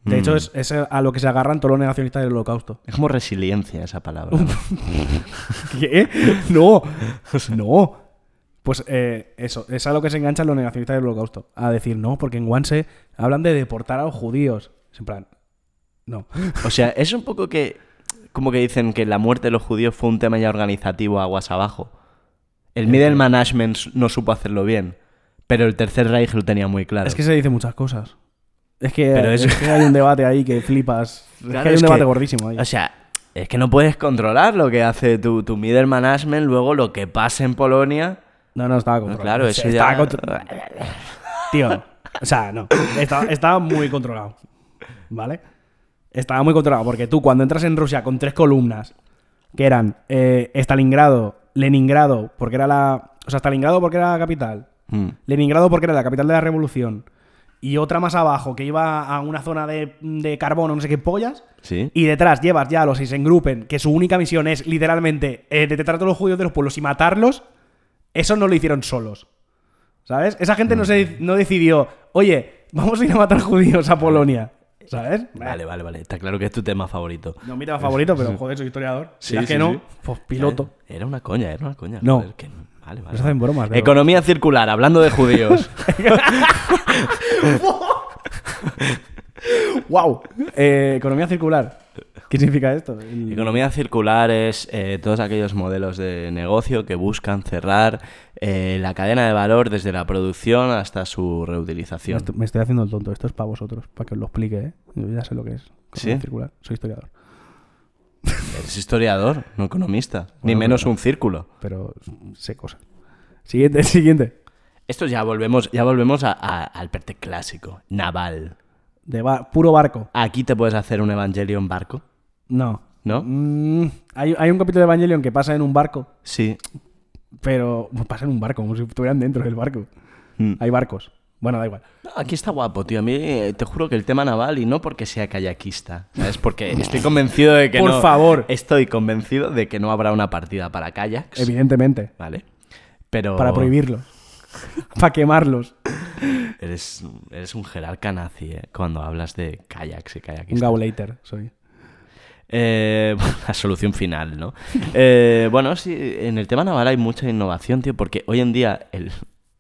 De Mm. hecho, es, es a lo que se agarran todos los negacionistas del holocausto. Es como resiliencia esa palabra. ¿no? ¿Qué? No, no. Pues eh, eso, es a lo que se enganchan los negacionistas del holocausto. A decir, no, porque en Wannsee hablan de deportar a los judíos. Es En plan, no. O sea, es un poco que... Como que dicen que la muerte de los judíos fue un tema ya organizativo aguas abajo. El middle management no supo hacerlo bien. Pero el tercer Reich lo tenía muy claro. Es que se dice muchas cosas. Es que, Pero es... es- que hay un debate ahí que flipas. Es que hay un debate que- gordísimo ahí. O sea, es que no puedes controlar lo que hace tu, tu middle management, luego lo que pasa en Polonia. No, no, estaba No, controlado. claro, eso ya... Tío, o sea, no. Estaba, estaba muy controlado. ¿Vale? Estaba muy controlado porque tú cuando entras en Rusia con tres columnas, que eran eh, Stalingrado, Leningrado, porque era la... O sea, Stalingrado porque era la capital, Mm. Leningrado porque era la capital de la revolución, y otra más abajo que iba a una zona de, de carbón o no sé qué pollas, Sí. y detrás llevas ya a los Isengruppen, que su única misión es literalmente eh, detectar a todos los judíos de los pueblos y matarlos, eso no lo hicieron solos. ¿Sabes? Esa gente no, se, no decidió, oye, vamos a ir a matar judíos a Polonia. ¿Sabes? Vale, vale, vale. Está claro que es tu tema favorito. No mi tema favorito, pero joder, soy historiador. Sí, Si es sí, que no, sí. pues piloto. Era una coña, era una coña. No. joder, que no. Vale, vale. Nos hacen bromas, pero- Economía circular, hablando de judíos. ¡Wow! Eh, economía circular. ¿Qué significa esto? El- Economía circular es eh, todos aquellos modelos de negocio que buscan cerrar eh, la cadena de valor desde la producción hasta su Me reutilización. estoy, me estoy haciendo el tonto. Esto es para vosotros, para que os lo explique, ¿eh? Yo ya sé lo que es. Economía ¿Sí? circular. Soy historiador. Eres historiador, no economista. Ni menos un círculo. Pero sé cosas. Siguiente, siguiente. Esto ya volvemos, ya volvemos a- a- al perte clásico, naval. De bar- puro barco. Aquí te puedes hacer un evangelio en barco, No. ¿no? Mm, hay, hay un capítulo de Evangelion que pasa en un barco, Sí. pero pasa en un barco, como si estuvieran dentro del barco. Mm. Hay barcos. Bueno, da igual. No, Aquí está guapo, tío. A mí eh, te juro que el tema naval, y no porque sea kayakista, ¿sabes? Porque estoy convencido de que Por no. favor. Estoy convencido de que no habrá una partida para kayaks. Evidentemente. ¿Vale? Pero. Para prohibirlos. para quemarlos. Eres, eres un jerarca nazi, ¿eh? Cuando hablas de kayaks y Un kayakistas. gaulater soy. Eh, la solución final, ¿no? Eh, bueno, sí, en el tema naval hay mucha innovación, tío, porque hoy en día el-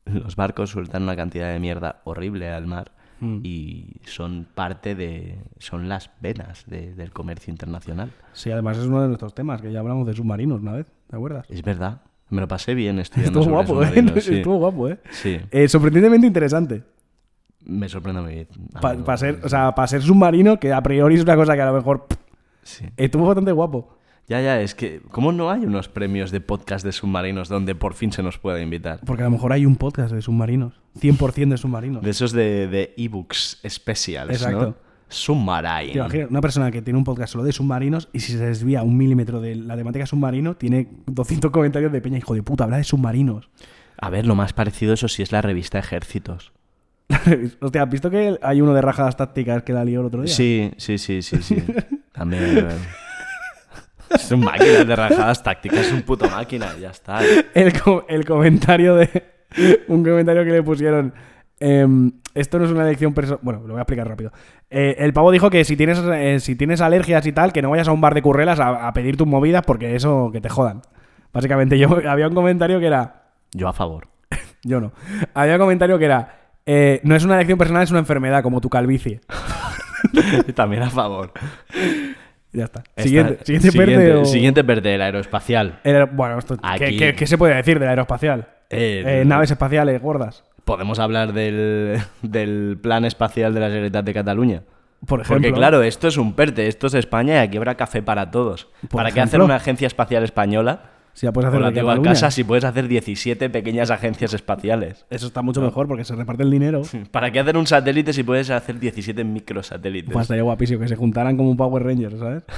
los barcos sueltan una cantidad de mierda horrible al mar Mm. y son parte de... son las venas de- del comercio internacional. Sí, además es uno de nuestros temas, que ya hablamos de submarinos una vez, ¿te acuerdas? Es verdad, me lo pasé bien estudiando Estuvo guapo, ¿eh? sí. Estuvo guapo, ¿eh? Sí, Eh, sorprendentemente interesante. me sorprende muy Para amigo. ser, o sea, para ser submarino, que a priori es una cosa que a lo mejor pff, Sí. estuvo bastante guapo. Ya, ya, es que... ¿Cómo no hay unos premios de podcast de submarinos donde por fin se nos pueda invitar? Porque a lo mejor hay un podcast de submarinos. 100% de submarinos. De esos de, de ebooks especiales, Exacto. ¿no? Submarine. Te imaginas, una persona que tiene un podcast solo de submarinos y si se desvía un milímetro de la temática submarino, tiene 200 comentarios de peña, hijo de puta, habla de submarinos. A ver, lo más parecido eso sí es la revista Ejércitos. Hostia, ¿has visto que hay uno de rajadas tácticas que la lió el otro día? Sí, sí, sí, sí, sí. También. Es un máquina de rajadas tácticas, es un puto máquina, ya está. El, co- el comentario de. Un comentario que le pusieron. em, esto no es una elección personal. Bueno, lo voy a explicar rápido. Eh, el pavo dijo que si tienes, eh, si tienes alergias y tal, que no vayas a un bar de currelas a, a pedir tus movidas porque eso que te jodan. Básicamente, yo había un comentario que era. Yo a favor. Yo no. Había un comentario que era. eh, no es una elección personal, es una enfermedad, como tu calvicie. También a favor. Ya está. Esta- Siguiente, siguiente, siguiente, o- del aeroespacial. Bueno, esto, ¿qué, qué- qué se puede decir del aeroespacial? Eh, Eh, naves espaciales gordas, Podemos hablar del, del plan espacial de la Generalitat de Cataluña. por ejemplo. Porque claro, esto es un PERTE, esto es España y aquí habrá café para todos. ¿Para qué hacer una agencia espacial española Si puedes hacer la Relativo a casa, si puedes hacer 17 pequeñas agencias espaciales. Eso está mucho mejor porque se reparte el dinero. ¿Para qué hacer un satélite si puedes hacer 17 microsatélites? Pues estaría guapísimo que se juntaran como un Power Ranger, ¿sabes?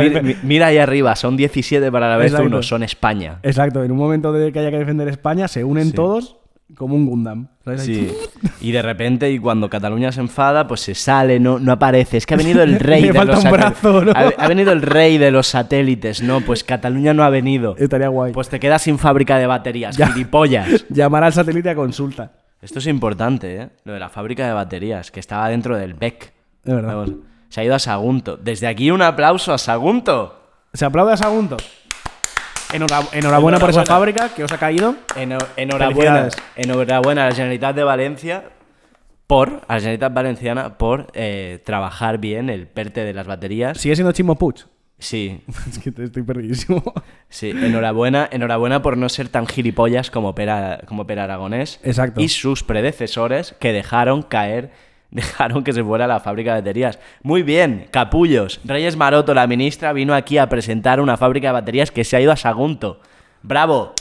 Mira, mi- mira ahí arriba, son 17 para la vez uno, son España. Exacto, en un momento de que haya que defender España, se unen Sí. todos como un Gundam. Sí. Y de repente, y cuando Cataluña se enfada, pues se sale, no, no aparece. Es que ha venido el rey de los satélites. ¿no? ha, ha venido el rey de los satélites. No, pues Cataluña no ha venido. Estaría guay. Pues te quedas sin fábrica de baterías, Ya. gilipollas. Llamar al satélite a consulta. Esto es importante, ¿eh? Lo de la fábrica de baterías, que estaba dentro del BEC. Es verdad. Vamos, se ha ido a Sagunto. Desde aquí un aplauso a Sagunto. ¿Se aplaude a Sagunto? Enhora- enhorabuena por esa fábrica que os ha caído. Eno- enhorabuena, enhorabuena a la Generalitat de Valencia por, a la Generalitat Valenciana por eh, trabajar bien el PERTE de las baterías. Sigue siendo Chimo Puig. Sí, Es que te estoy perdidísimo. sí, enhorabuena, enhorabuena por no ser tan gilipollas como Pera, como Pera Aragonés. Exacto. Y sus predecesores que dejaron caer, dejaron que se fuera la fábrica de baterías. Muy bien, capullos. Reyes Maroto, la ministra, vino aquí a presentar una fábrica de baterías que se ha ido a Sagunto. ¡Bravo!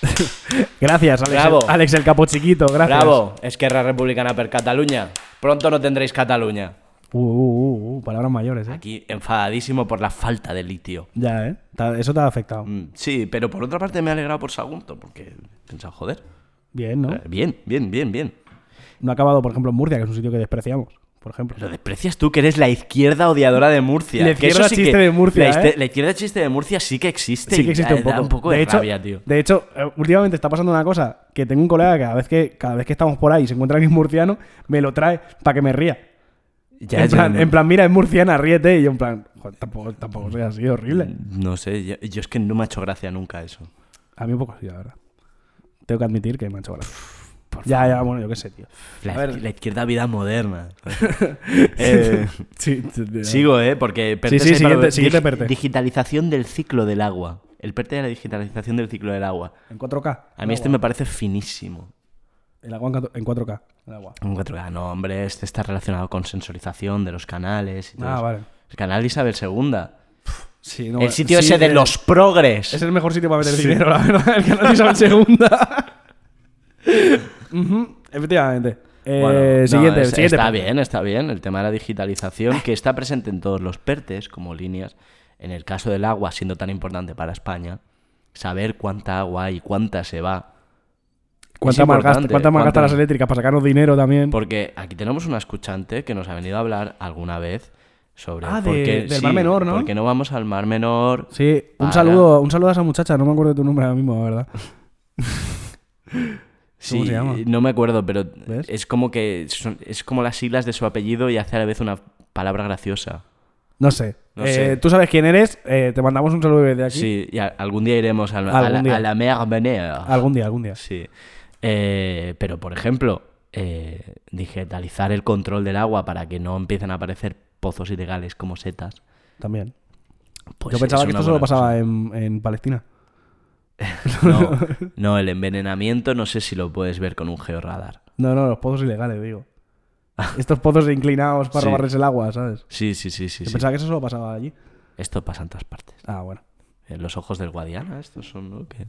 Gracias, Alex, Bravo. el, Alex el capo chiquito. Gracias. ¡Bravo! Esquerra Republicana per Cataluña. Pronto no tendréis Cataluña. Uh, uh, uh, uh, palabras mayores, ¿eh? Aquí enfadadísimo por la falta de litio. Ya, ¿eh? Eso te ha afectado. Mm, Sí, pero por otra parte me ha alegrado por Sagunto, porque he pensado, joder. Bien, ¿no? eh, Bien, bien, bien, bien. No ha acabado, por ejemplo, en Murcia, que es un sitio que despreciamos. Por ejemplo. Lo desprecias tú, que eres la izquierda odiadora de Murcia. La izquierda chiste que- de Murcia, La, ¿eh? la izquierda chiste de Murcia sí que existe. Sí que existe un da- da poco. un poco de, hecho, rabia, tío. De hecho, eh, últimamente está pasando una cosa, que tengo un colega que cada vez que, cada vez que estamos por ahí y se encuentra alguien murciano, me lo trae para que me ría. Ya, en, plan, no- en plan, mira, es murciana, ríete. Y yo en plan, joder, tampoco, tampoco soy así, horrible. No sé, yo, yo es que no me ha hecho gracia nunca eso. A mí un poco así, la verdad. Tengo que admitir que me ha hecho gracia. Ya, ya, bueno, yo qué sé, tío. La, A ver. izquier- la izquierda vida moderna. Eh, Sí, sí, sí. Sigo, ¿eh? Porque Sí, sí, para- siguiente- PERTE. Digitalización del ciclo del agua. El PERTE de la digitalización del ciclo del agua. En 4K. A mí este me parece finísimo. El agua en cuatro- en 4K. El agua. En 4K, no, hombre, este está relacionado con sensorización de los canales y todo Ah, eso. vale. El canal Isabel II. Sí, no, el sitio sí, ese de eh, los progres. Es el mejor sitio para meter Sí. dinero, la verdad. El canal Isabel Efectivamente. Eh, Bueno, no, siguiente, es- siguiente. Está bien, está bien. El tema de la digitalización, que está presente en todos los PERTES como líneas. En el caso del agua, siendo tan importante para España, saber cuánta agua hay y cuánta se va. ¿Cuánta más gasta, cuánta más cuánta- las eléctricas para sacarnos dinero también? Porque aquí tenemos una escuchante que nos ha venido a hablar alguna vez sobre Ah, por de- qué- del Mar Menor, ¿no? ¿Por qué no vamos al Mar Menor? Sí, un Para- saludo, un saludo a esa muchacha, no me acuerdo de tu nombre ahora mismo, la verdad. Sí, se llama? no me acuerdo, pero ¿Ves? es como que son- es como las siglas de su apellido y hace a la vez una palabra graciosa. No sé. No Eh, sé. Tú sabes quién eres, eh, te mandamos un saludo desde aquí. Sí, y a- algún día iremos a, la, día. a la Mer. Algún día, algún día. Sí. Eh, pero, por ejemplo, eh, digitalizar el control del agua para que no empiecen a aparecer pozos ilegales como setas. También. pues Yo pensaba que esto solo pasaba en, en Palestina. No, no, el envenenamiento no sé si lo puedes ver con un georradar. No, no, los pozos ilegales, digo. Estos pozos inclinados para Sí. robarles el agua, ¿sabes? Sí, sí, sí, sí. Pensaba que eso solo pasaba allí. Esto pasa en todas partes. Ah, bueno. En los ojos del Guadiana, estos son, ¿no? Que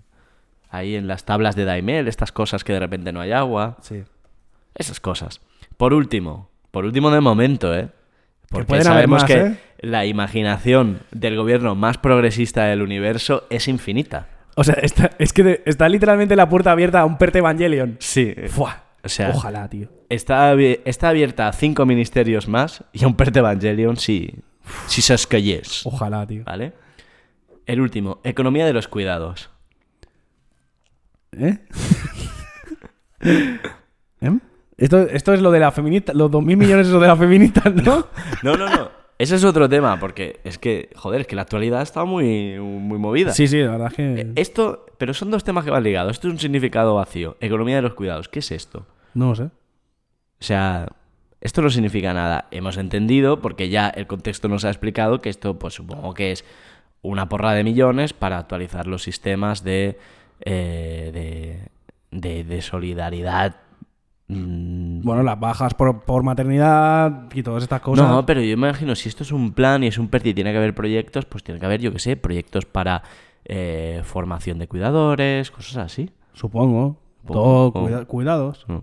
ahí en las tablas de Daimel, estas cosas que de repente no hay agua. Sí. Esas cosas. Por último, por último de momento, ¿eh? Porque sabemos más, que ¿eh? la imaginación del gobierno más progresista del universo es infinita. O sea, está, es que de- está literalmente la puerta abierta a un Perte Evangelion. Sí. O sea, Ojalá, tío. está, está abierta a cinco ministerios más y a un Perte Evangelion si, si se escollés. Ojalá, tío. ¿Vale? El último, economía de los cuidados. ¿Eh? ¿Eh? Esto, esto es lo de la feminista. Los 2.000 millones es lo de la feminista, ¿no? No, no, no. Ese es otro tema, porque es que, joder, es que la actualidad está muy, muy movida. Sí, sí, la verdad es que. Eh, Esto, pero son dos temas que van ligados. Esto es un significado vacío. Economía de los cuidados. ¿Qué es esto? No lo sé. O sea, esto no significa nada. Hemos entendido, porque ya el contexto nos ha explicado, que esto, pues supongo que es una porra de millones para actualizar los sistemas de, eh, de, de, de solidaridad mm, Bueno, las bajas por, por maternidad y todas estas cosas. No, pero yo imagino, si esto es un plan y es un PERTE y tiene que haber proyectos, pues tiene que haber, yo qué sé, proyectos para eh, formación de cuidadores, cosas así. Supongo. Todo cuida- cuidados. Mm.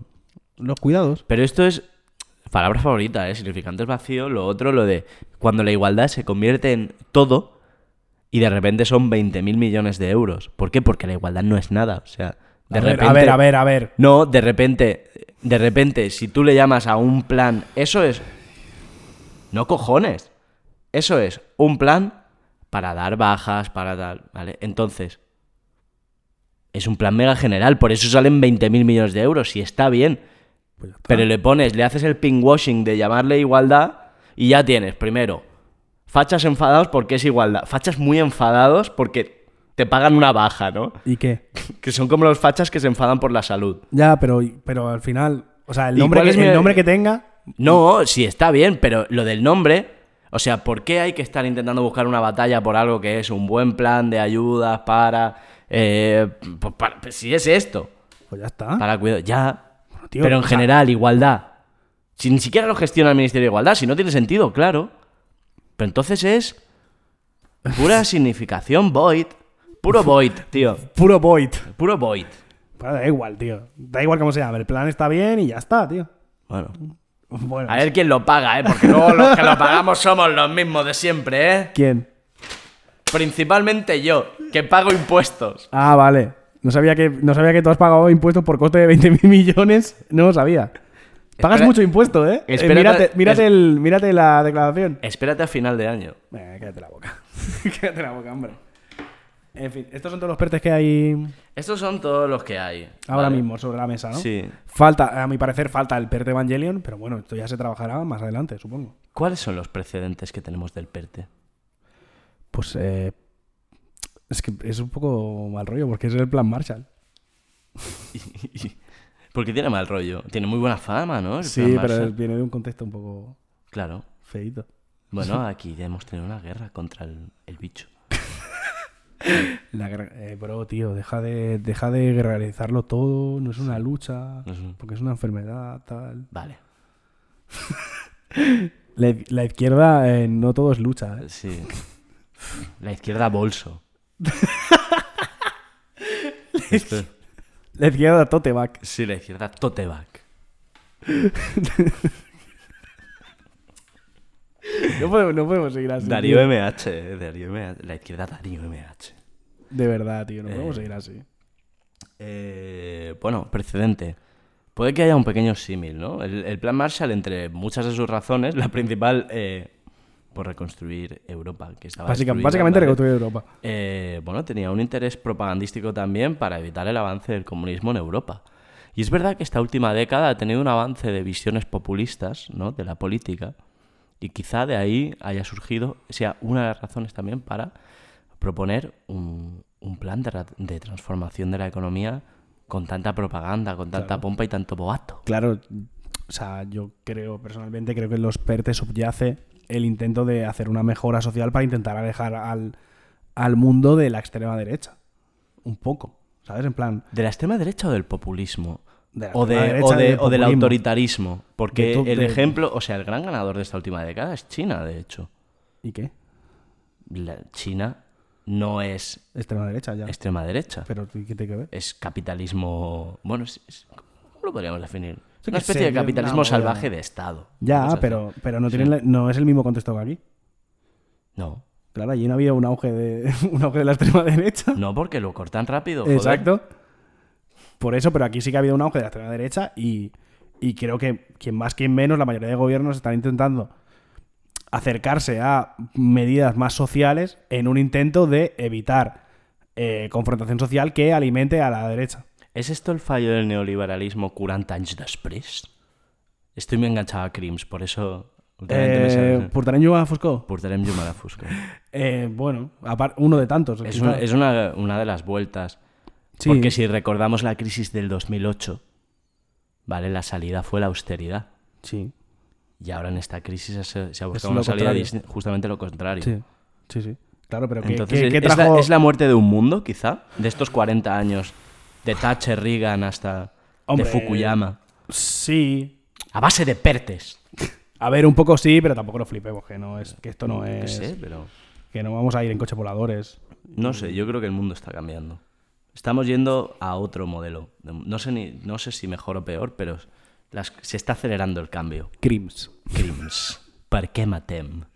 Los cuidados. Pero esto es palabra favorita, ¿eh? Significante es vacío. Lo otro, lo de cuando la igualdad se convierte en todo y de repente son 20.000 millones de euros. ¿Por qué? Porque la igualdad no es nada. O sea, de a, ver, repente... a ver, a ver, a ver. No, de repente, de repente, si tú le llamas a un plan, eso es... No cojones. Eso es un plan para dar bajas, para tal, ¿vale? Entonces, es un plan mega general, por eso salen 20.000 millones de euros, y está bien. Pues está. Pero le pones, le haces el pinkwashing de llamarle igualdad y ya tienes, primero, fachas enfadados porque es igualdad. Fachas muy enfadados porque te pagan una baja, ¿no? ¿Y qué? Que son como los fachas que se enfadan por la salud. Ya, pero, pero al final. O sea, el ¿Y nombre, que, es mi- el nombre que tenga. No, sí está bien, pero lo del nombre, o sea, ¿por qué hay que estar intentando buscar una batalla por algo que es un buen plan de ayudas para... eh, pues para- pues si es esto, Pues ya está. para cuidado, ya. Bueno, tío, pero en general, igualdad. Si ni siquiera lo gestiona el Ministerio de Igualdad, si no tiene sentido, claro. Pero entonces es pura significación void. Puro void, tío. Puro void. Puro void. Pero da igual, tío. Da igual cómo se llame. El plan está bien y ya está, tío. Bueno. Bueno. A ver quién lo paga, ¿eh? Porque luego los que lo pagamos somos los mismos de siempre, ¿eh? ¿Quién? Principalmente yo, que pago impuestos. Ah, vale. No sabía que, no sabía que tú has pagado impuestos por coste de 20.000 millones. No lo sabía. Pagas Espera- mucho impuesto, ¿eh? Eh, Espérate- mírate, mírate, es- el, mírate la declaración. Espérate a final de año. Venga, cállate la boca. cállate la boca, hombre. En fin, estos son todos los pertes que hay Estos son todos los que hay. ahora ¿vale? mismo sobre la mesa, ¿no? Sí. Falta, a mi parecer, falta el PERTE Evangelion, pero bueno, esto ya se trabajará más adelante, supongo. ¿Cuáles son los precedentes que tenemos del PERTE? Pues eh, es que es un poco mal rollo porque es el plan Marshall. Porque tiene mal rollo. Tiene muy buena fama, ¿no? El Sí, plan pero viene de un contexto un poco Claro. feito. Bueno, aquí ya hemos tenido una guerra contra el, el bicho. La eh, bro, tío, deja de, deja de realizarlo todo, no es una lucha, No es un- porque es una enfermedad, tal. Vale. La, la izquierda, eh, no todo es lucha, ¿eh? Sí. La izquierda bolso. Esto- La izquierda toteback. Sí, la izquierda toteback. No podemos, no podemos seguir así. Darío tío. MH, eh, Darío MH. La izquierda Darío MH. De verdad, tío, no Eh. podemos seguir así. Eh, bueno, precedente. Puede que haya un pequeño símil, ¿no? El, el plan Marshall, entre muchas de sus razones, la principal, eh, por reconstruir Europa, que estaba Básica- básicamente reconstruir Europa. Bueno, tenía un interés propagandístico también para evitar el avance del comunismo en Europa. Y es verdad que esta última década ha tenido un avance de visiones populistas, ¿no? De la política. Y quizá de ahí haya surgido, sea una de las razones también para proponer un, un plan de, de transformación de la economía con tanta propaganda, con tanta pompa y tanto boato. Claro, o sea, yo creo, personalmente, creo que en los PERTE subyace el intento de hacer una mejora social para intentar alejar al, al mundo de la extrema derecha. Un poco, ¿sabes? En plan, ¿De la extrema derecha o del populismo? De o, de, o, de- del o del autoritarismo. Porque el ejemplo, o sea, el gran ganador de esta última década es China, de hecho. ¿y qué? La- China no es Extrema derecha, ya. extrema derecha. Pero ¿qué tiene que ver? Es capitalismo. Bueno, es- es- ¿cómo lo podríamos definir? Sí Una especie sé, de capitalismo no, salvaje no. de Estado. Ya, pero, pero no, Sí. tienen la- no es el mismo contexto que aquí. No, Claro, allí no había un auge de, un auge de la extrema derecha. no porque lo cortan rápido. joder. Exacto. Por eso, pero aquí sí que ha habido un auge de la extrema derecha y, y creo que quien más, quien menos, la mayoría de gobiernos están intentando acercarse a medidas más sociales en un intento de evitar eh, confrontación social que alimente a la derecha. ¿Es esto el fallo del neoliberalismo 40 anys després? Estoy muy enganchado a Crims, por eso... me Eh, sale- ¿Portarem a Foscó? Portarem a la foscor. Eh, bueno, uno de tantos. Es, una, es una, una de las vueltas. Sí. Porque si recordamos la crisis del 2008, ¿vale? La salida fue la austeridad. Sí, Y ahora en esta crisis se, se ha buscado lo una salida contrario. justamente lo contrario. sí, sí, sí. Claro, pero ¿qué, Entonces, qué- qué ¿es, la, trajo? es la muerte de un mundo, quizá? De estos 40 años, de Thatcher, Reagan hasta Hombre, de Fukuyama. Sí, A base de pertes. A ver, un poco sí, pero tampoco nos flipemos, que no es, que esto no es. sé, pero... Que no vamos a ir en coches voladores. No sé, yo creo que el mundo está cambiando. Estamos yendo a otro modelo. No sé, ni, no sé si mejor o peor, pero las- se está acelerando el cambio. Crims. Crims. ¿Por qué matem?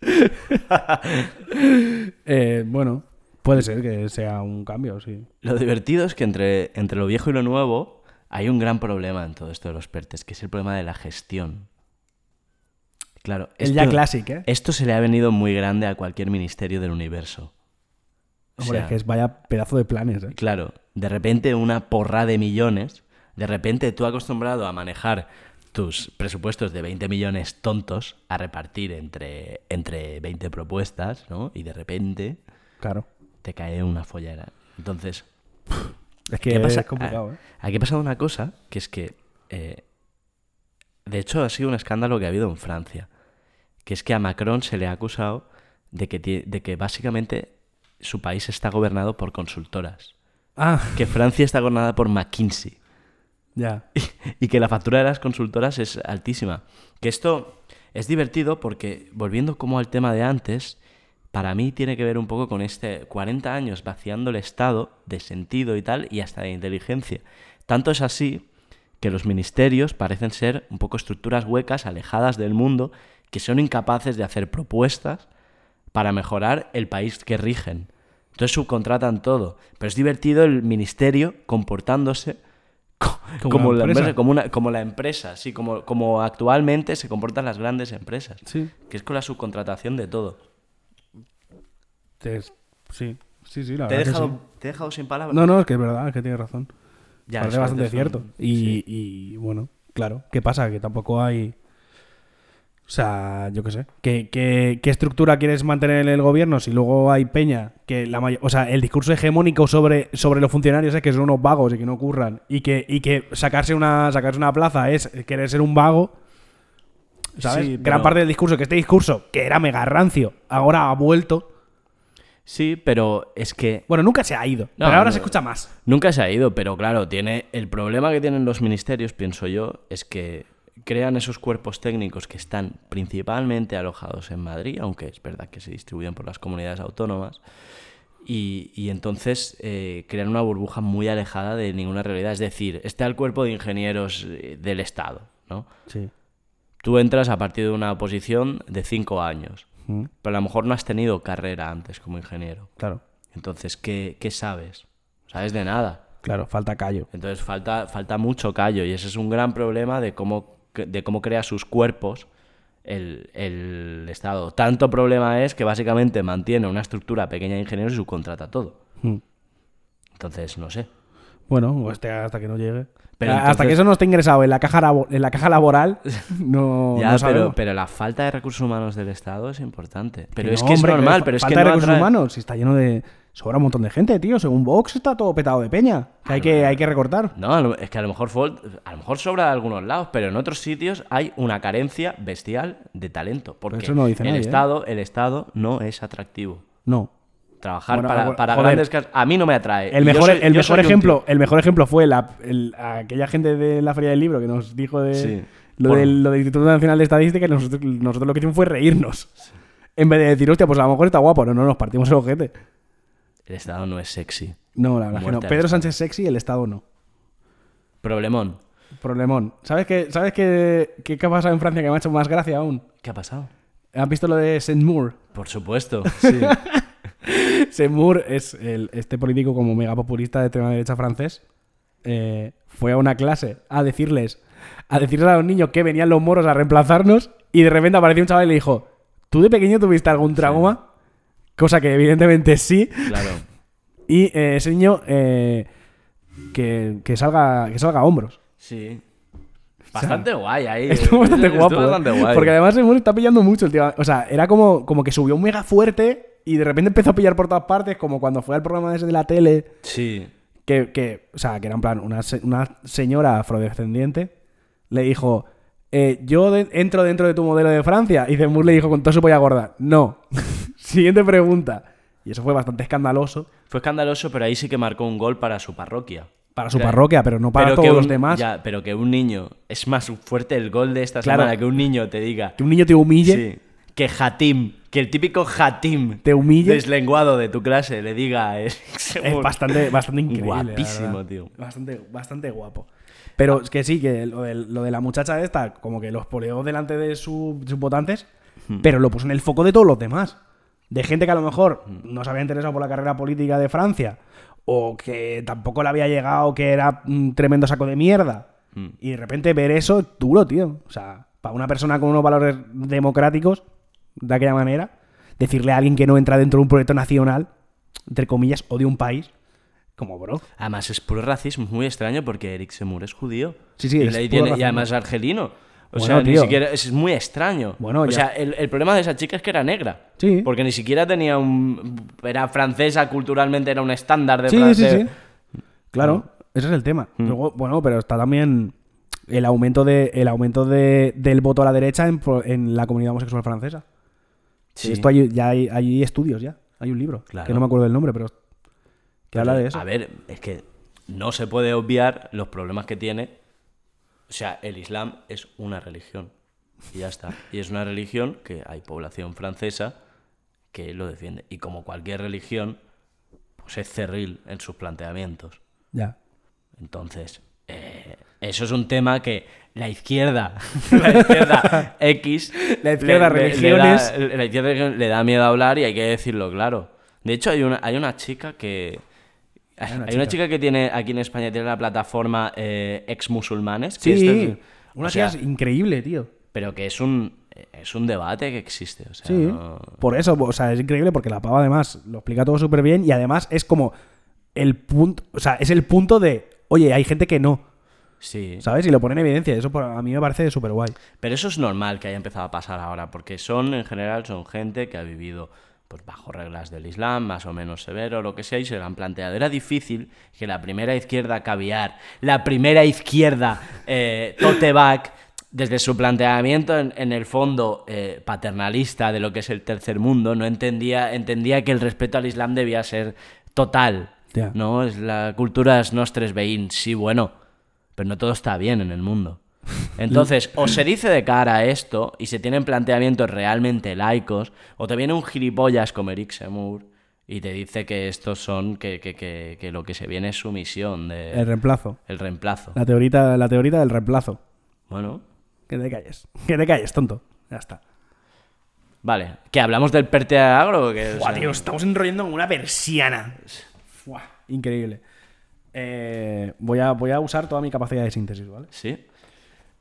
Eh, bueno, puede ser que sea un cambio, sí. Lo divertido es que entre, entre lo viejo y lo nuevo hay un gran problema en todo esto de los PERTES, que es el problema de la gestión. Claro, El ya classic, ¿eh? Esto se le ha venido muy grande a cualquier ministerio del universo. O Hombre, sea, es que es vaya pedazo de planes, ¿eh? Claro, de repente una porra de millones, de repente tú acostumbrado a manejar tus presupuestos de 20 millones tontos a repartir entre, entre 20 propuestas, ¿no? Y de repente Claro. te cae una follera. Entonces, Es que ¿qué pasa? es complicado, Ah, ¿eh? Aquí ha pasado una cosa, que es que, eh, de hecho, ha sido un escándalo que ha habido en Francia, que es que a Macron se le ha acusado de que, de que básicamente su país está gobernado por consultoras, Ah, que Francia está gobernada por McKinsey ya. y que la factura de las consultoras es altísima. Que esto es divertido porque, volviendo como al tema de antes, para mí tiene que ver un poco con este 40 años vaciando el Estado de sentido y tal, y hasta de inteligencia. Tanto es así que los ministerios parecen ser un poco estructuras huecas, alejadas del mundo, que son incapaces de hacer propuestas para mejorar el país que rigen. Entonces subcontratan todo. Pero es divertido el ministerio comportándose co- Como la empresa. empresa, como, una, como la empresa, sí, como, como actualmente se comportan las grandes empresas. Sí. Que es con la subcontratación de todo. Te- sí, sí, sí, la ¿Te he, verdad que dejado, sí. te he dejado sin palabras? No, no, es que es verdad, es que tienes razón. Ya, Parece es bastante cierto. Y, y, bueno, claro, ¿qué pasa? Que tampoco hay. O sea, yo qué sé. ¿Qué, qué, qué estructura quieres mantener en el gobierno si luego hay peña? que la O sea, el discurso hegemónico sobre, sobre los funcionarios es que son unos vagos y que no curran. Y que, y que sacarse, una, sacarse una plaza es querer ser un vago. ¿Sabes? Sí, Gran pero- parte del discurso, que este discurso, que era mega rancio, ahora ha vuelto. Sí, pero es que Bueno, nunca se ha ido. No, pero ahora no. se escucha más. nunca se ha ido, pero claro, tiene el problema que tienen los ministerios, pienso yo, es que crean esos cuerpos técnicos que están principalmente alojados en Madrid, aunque es verdad que se distribuyen por las comunidades autónomas, y, y entonces eh, crean una burbuja muy alejada de ninguna realidad. Es decir, está el cuerpo de ingenieros eh, del Estado, ¿no? Sí. Tú entras a partir de una posición de cinco años, Mm, pero a lo mejor no has tenido carrera antes como ingeniero. Claro, Entonces, ¿qué, qué sabes? Sabes de nada. claro, falta callo. Entonces falta, falta mucho callo y ese es un gran problema de cómo, de cómo crea sus cuerpos el, el Estado. Tanto problema es que básicamente mantiene una estructura pequeña de ingenieros y subcontrata todo. Mm. Entonces, no sé. Bueno, este hasta que no llegue. Pero Hasta entonces- que eso no esté ingresado en la caja, labo- en la caja laboral, no, ya, no pero, pero la falta de recursos humanos del Estado es importante. Pero Que es no, que es normal, pero es falta que de no recursos atrae- humanos, si está lleno de... Sobra un montón de gente, tío. Según Vox está todo petado de peña. Que hay que, hay que recortar. No, es que a lo mejor a lo mejor sobra de algunos lados, pero en otros sitios hay una carencia bestial de talento. Porque eso no dice el nadie, ¿eh? Estado, el Estado no es atractivo. No. Trabajar Bueno, para, para joder. grandes cas- a mí no me atrae. El mejor, soy- el mejor ejemplo, el mejor ejemplo fue la, el- aquella gente de la Feria del Libro que nos dijo de Sí. lo, del, lo del Instituto Nacional de Estadística y nosotros, nosotros lo que hicimos fue reírnos. En vez de decir, hostia, pues a lo mejor está guapo. No, no, nos partimos el ojete. El Estado no es sexy. No, la verdad que no. Pedro. Sánchez sexy, el Estado no. Problemón. Problemón. ¿Sabes qué, ¿sabes qué, qué, qué ha pasado en Francia que me ha hecho más gracia aún? ¿Qué ha pasado? ¿Has visto lo de Seymour? Por supuesto. Sí. Seymour es el- este político como mega populista de extrema derecha francés. eh, fue a una clase a decirles, a decirles a los niños que venían los moros a reemplazarnos y de repente apareció un chaval y le dijo, ¿tú de pequeño tuviste algún trauma? Cosa que evidentemente sí. claro. Y eh, ese niño eh, que, que salga, que salga a hombros. Sí. Bastante guay ahí. Estuvo bastante Estuvo guapo. ¿eh? bastante guay. Porque además Seymour está pillando mucho el tío. O sea, era como, como que subió un mega fuerte y de repente empezó a pillar por todas partes, como cuando fue al programa ese de la tele. Sí. Que, que, o sea, que era en plan una, se- una señora afrodescendiente. Le dijo, eh, yo de- entro dentro de tu modelo de Francia. Y Zemmour le dijo con toda su polla gorda, no. Siguiente pregunta. Y eso fue bastante escandaloso. Fue escandaloso, pero ahí sí que marcó un gol para su parroquia. para su Claro. parroquia, pero no para Pero todos los demás. Ya, pero que un niño. Es más fuerte el gol de esta Claro. semana que un niño te diga. Que un niño te humille, Sí, que Hatim, que el típico Hatim te humille, deslenguado de tu clase le diga Eric es bastante, bastante increíble. Guapísimo, tío. Bastante, bastante guapo. Pero es que sí, que lo de, lo de la muchacha esta, como que los poleó delante de su- sus votantes, Hmm. pero lo puso en el foco de todos los demás. De gente que a lo mejor Hmm. no se había interesado por la carrera política de Francia, o que tampoco le había llegado, que era un tremendo saco de mierda. Hmm. Y de repente ver eso es duro, tío. O sea, para una persona con unos valores democráticos, de aquella manera, decirle a alguien que no entra dentro de un proyecto nacional, entre comillas, o de un país, como bro. Además, es puro racismo, es muy extraño porque Eric Semur es judío. Sí, sí, y, es le puro tiene- y además es argelino. O Bueno, sea, ni siquiera. Es muy extraño. Bueno, o ya. sea, el, el problema de esa chica es que era negra. Sí. Porque ni siquiera tenía un. Era francesa, culturalmente era un estándar de Sí, francés. sí, sí. Claro, ese es el tema. Mm. Luego, bueno, pero está también el aumento de el aumento de, del voto a la derecha en, en la comunidad homosexual francesa. Sí. Esto hay, ya hay, hay estudios ya. Hay un libro. Claro. Que no me acuerdo del nombre, pero que habla de eso. A ver, es que no se puede obviar los problemas que tiene. O sea, el Islam es una religión. Y ya está. Y es una religión que hay población francesa que lo defiende. Y como cualquier religión, pues es cerril en sus planteamientos. Ya. Entonces, eh, eso es un tema que la izquierda, la izquierda X, La izquierda le- le- religiones. Le da, la izquierda le da miedo a hablar y hay que decirlo claro. De hecho, hay una, hay una chica que. Hay una una, chica. que tiene aquí en España tiene la plataforma eh, ex musulmanes. Sí, que es- una o sea, tía increíble, tío. pero que es un es un debate que existe. O sea, Sí, no- por eso, o sea, es increíble porque la pava además lo explica todo súper bien y además es como el punto, o sea, es el punto de, oye, hay gente que no, sí. ¿sabes? Y lo pone en evidencia, eso a mí me parece súper guay. Pero eso es normal que haya empezado a pasar ahora, porque son, en general, son gente que ha vivido pues bajo reglas del Islam, más o menos severo, lo que sea, y se lo han planteado. Era difícil que la primera izquierda caviar, la primera izquierda eh, tote back, desde su planteamiento en, en el fondo eh, paternalista de lo que es el tercer mundo, no entendía, entendía que el respeto al Islam debía ser total. No, es la cultura es nostres veïns, sí, bueno, pero no todo está bien en el mundo. Entonces, o se dice de cara a esto y se tienen planteamientos realmente laicos, o te viene un gilipollas como Eric Semur y te dice que estos son, que, que, que, que lo que se viene es sumisión de El reemplazo. el reemplazo. La teorita, la teorita del reemplazo. Bueno, Que te calles. Que te calles, tonto. Ya está. vale. ¿Que hablamos del PERTE agro? Que, o sea, tío, estamos enrollando como una persiana. Increíble. Eh, voy, a, voy a usar toda mi capacidad de síntesis, ¿vale? Sí.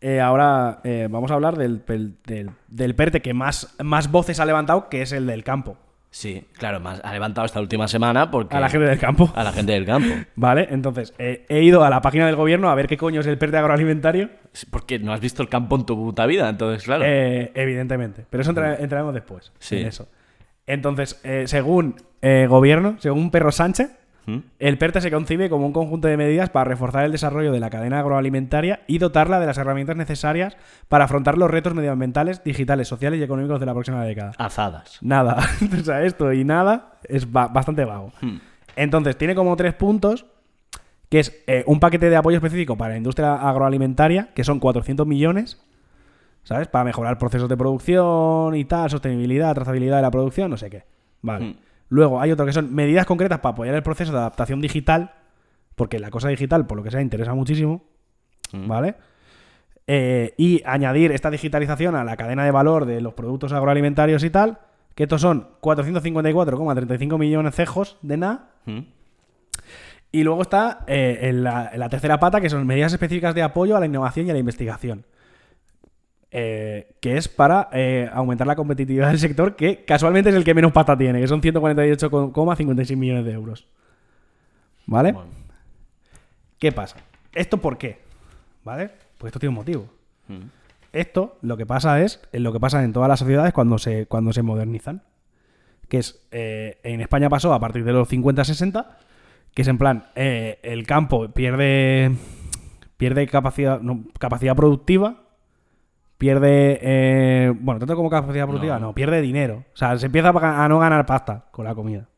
Eh, ahora eh, vamos a hablar del, del, del PERTE que más, más voces ha levantado, que es el del campo. Sí, claro, más, ha levantado esta última semana porque... A la gente del campo. a la gente del campo. Vale, entonces eh, he ido a la página del gobierno a ver qué coño es el PERTE agroalimentario. Porque no has visto el campo en tu puta vida, entonces, claro. Evidentemente. Pero eso entra- entraremos después. Sí. En eso. Entonces, según gobierno, según Perro Sánchez, ¿Mm? el PERTE se concibe como un conjunto de medidas para reforzar el desarrollo de la cadena agroalimentaria y dotarla de las herramientas necesarias para afrontar los retos medioambientales, digitales, sociales y económicos de la próxima década. Azadas. Nada. o sea, esto y nada es ba- bastante vago. Hmm. Entonces, tiene como tres puntos, que es eh, un paquete de apoyo específico para la industria agroalimentaria, que son 400 millones, ¿sabes? Para mejorar procesos de producción y tal, sostenibilidad, trazabilidad de la producción, no sé qué. Vale. Hmm. Luego hay otro que son medidas concretas para apoyar el proceso de adaptación digital, porque la cosa digital, por lo que sea, interesa muchísimo, Mm. ¿vale? Eh, y añadir esta digitalización a la cadena de valor de los productos agroalimentarios y tal, que estos son 454,35 millones cejos de nada. ¿Mm? Y luego está eh, en, la, en la tercera pata, que son medidas específicas de apoyo a la innovación y a la investigación. Eh, que es para eh, aumentar la competitividad del sector, que casualmente es el que menos pata tiene, que son 148,56 millones de euros. ¿Vale? Bueno. ¿Qué pasa? ¿Esto por qué? ¿Vale? Pues esto tiene un motivo. Mm. Esto lo que pasa es lo que pasa en todas las sociedades cuando se, cuando se modernizan. Que es, eh, en España pasó a partir de los 50-60, que es en plan, el campo pierde, pierde capacidad, no, capacidad productiva, pierde, eh, bueno, tanto como capacidad productiva, no. No. pierde dinero. O sea, se empieza a no ganar pasta con la comida.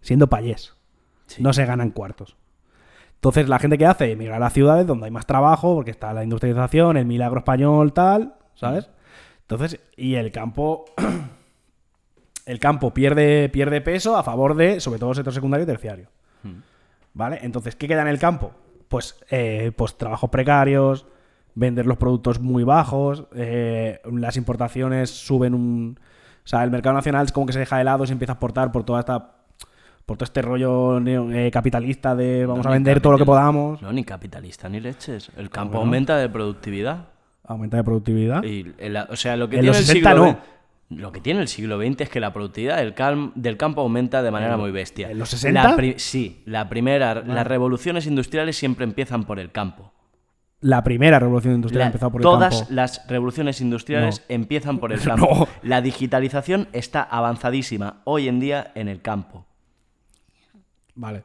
Siendo payés. Sí. No se ganan cuartos. Entonces, la gente que hace emigrar a las ciudades donde hay más trabajo, porque está la industrialización, el milagro español, tal, ¿sabes? Entonces, y el campo. el campo pierde, pierde peso a favor de, sobre todo, el sector secundario y terciario. ¿Vale? Entonces, ¿qué queda en el campo? Pues, eh, pues trabajos precarios, vender los productos muy bajos, eh, las importaciones suben un... O sea, el mercado nacional es como que se deja de lado y se empieza a exportar por toda esta... Por todo este rollo neo- eh, capitalista de vamos No, a vender todo lo que podamos. No, ni capitalista ni leches. El campo bueno. aumenta de productividad. Aumenta de productividad. Y el- o sea, lo que En tiene los el 60 siglo no. XX Lo que tiene el siglo XX es que la productividad del, campo aumenta de manera muy bestia. en los 60? La pri- sí, la primera, las revoluciones industriales siempre empiezan por el campo. La primera revolución industrial La- ha empezado por el todas campo. las revoluciones industriales No. empiezan por el campo. No. La digitalización está avanzadísima hoy en día en el campo. Vale.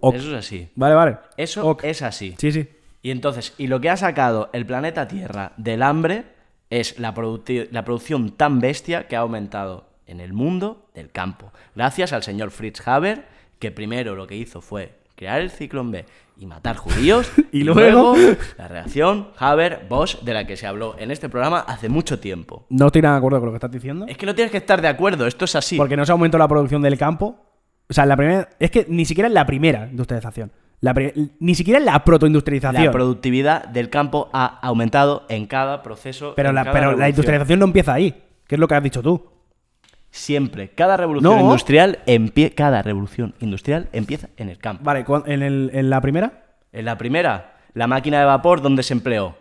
Ok. Eso es así. Vale, vale. Eso Ok. es así. Sí, sí. Y entonces, y lo que ha sacado el planeta Tierra del hambre es la producción tan bestia que ha aumentado en el mundo del campo. Gracias al señor Fritz Haber, que primero lo que hizo fue crear el ciclón B y matar judíos. Y luego- la reacción Haber-Bosch, de la que se habló en este programa hace mucho tiempo. No estoy nada de acuerdo con lo que estás diciendo. Es que no tienes que estar de acuerdo, esto es así. Porque no se aumentó la producción del campo. O sea, la primera. Es que ni siquiera en la primera industrialización. La ni siquiera la protoindustrialización. la productividad del campo ha aumentado en cada proceso. pero la, pero la industrialización no empieza ahí. Que es lo que has dicho tú. Siempre, cada revolución No. industrial empie- cada revolución industrial empieza en el campo. Vale, en, el- en la primera, En la primera, la máquina de vapor donde se empleó.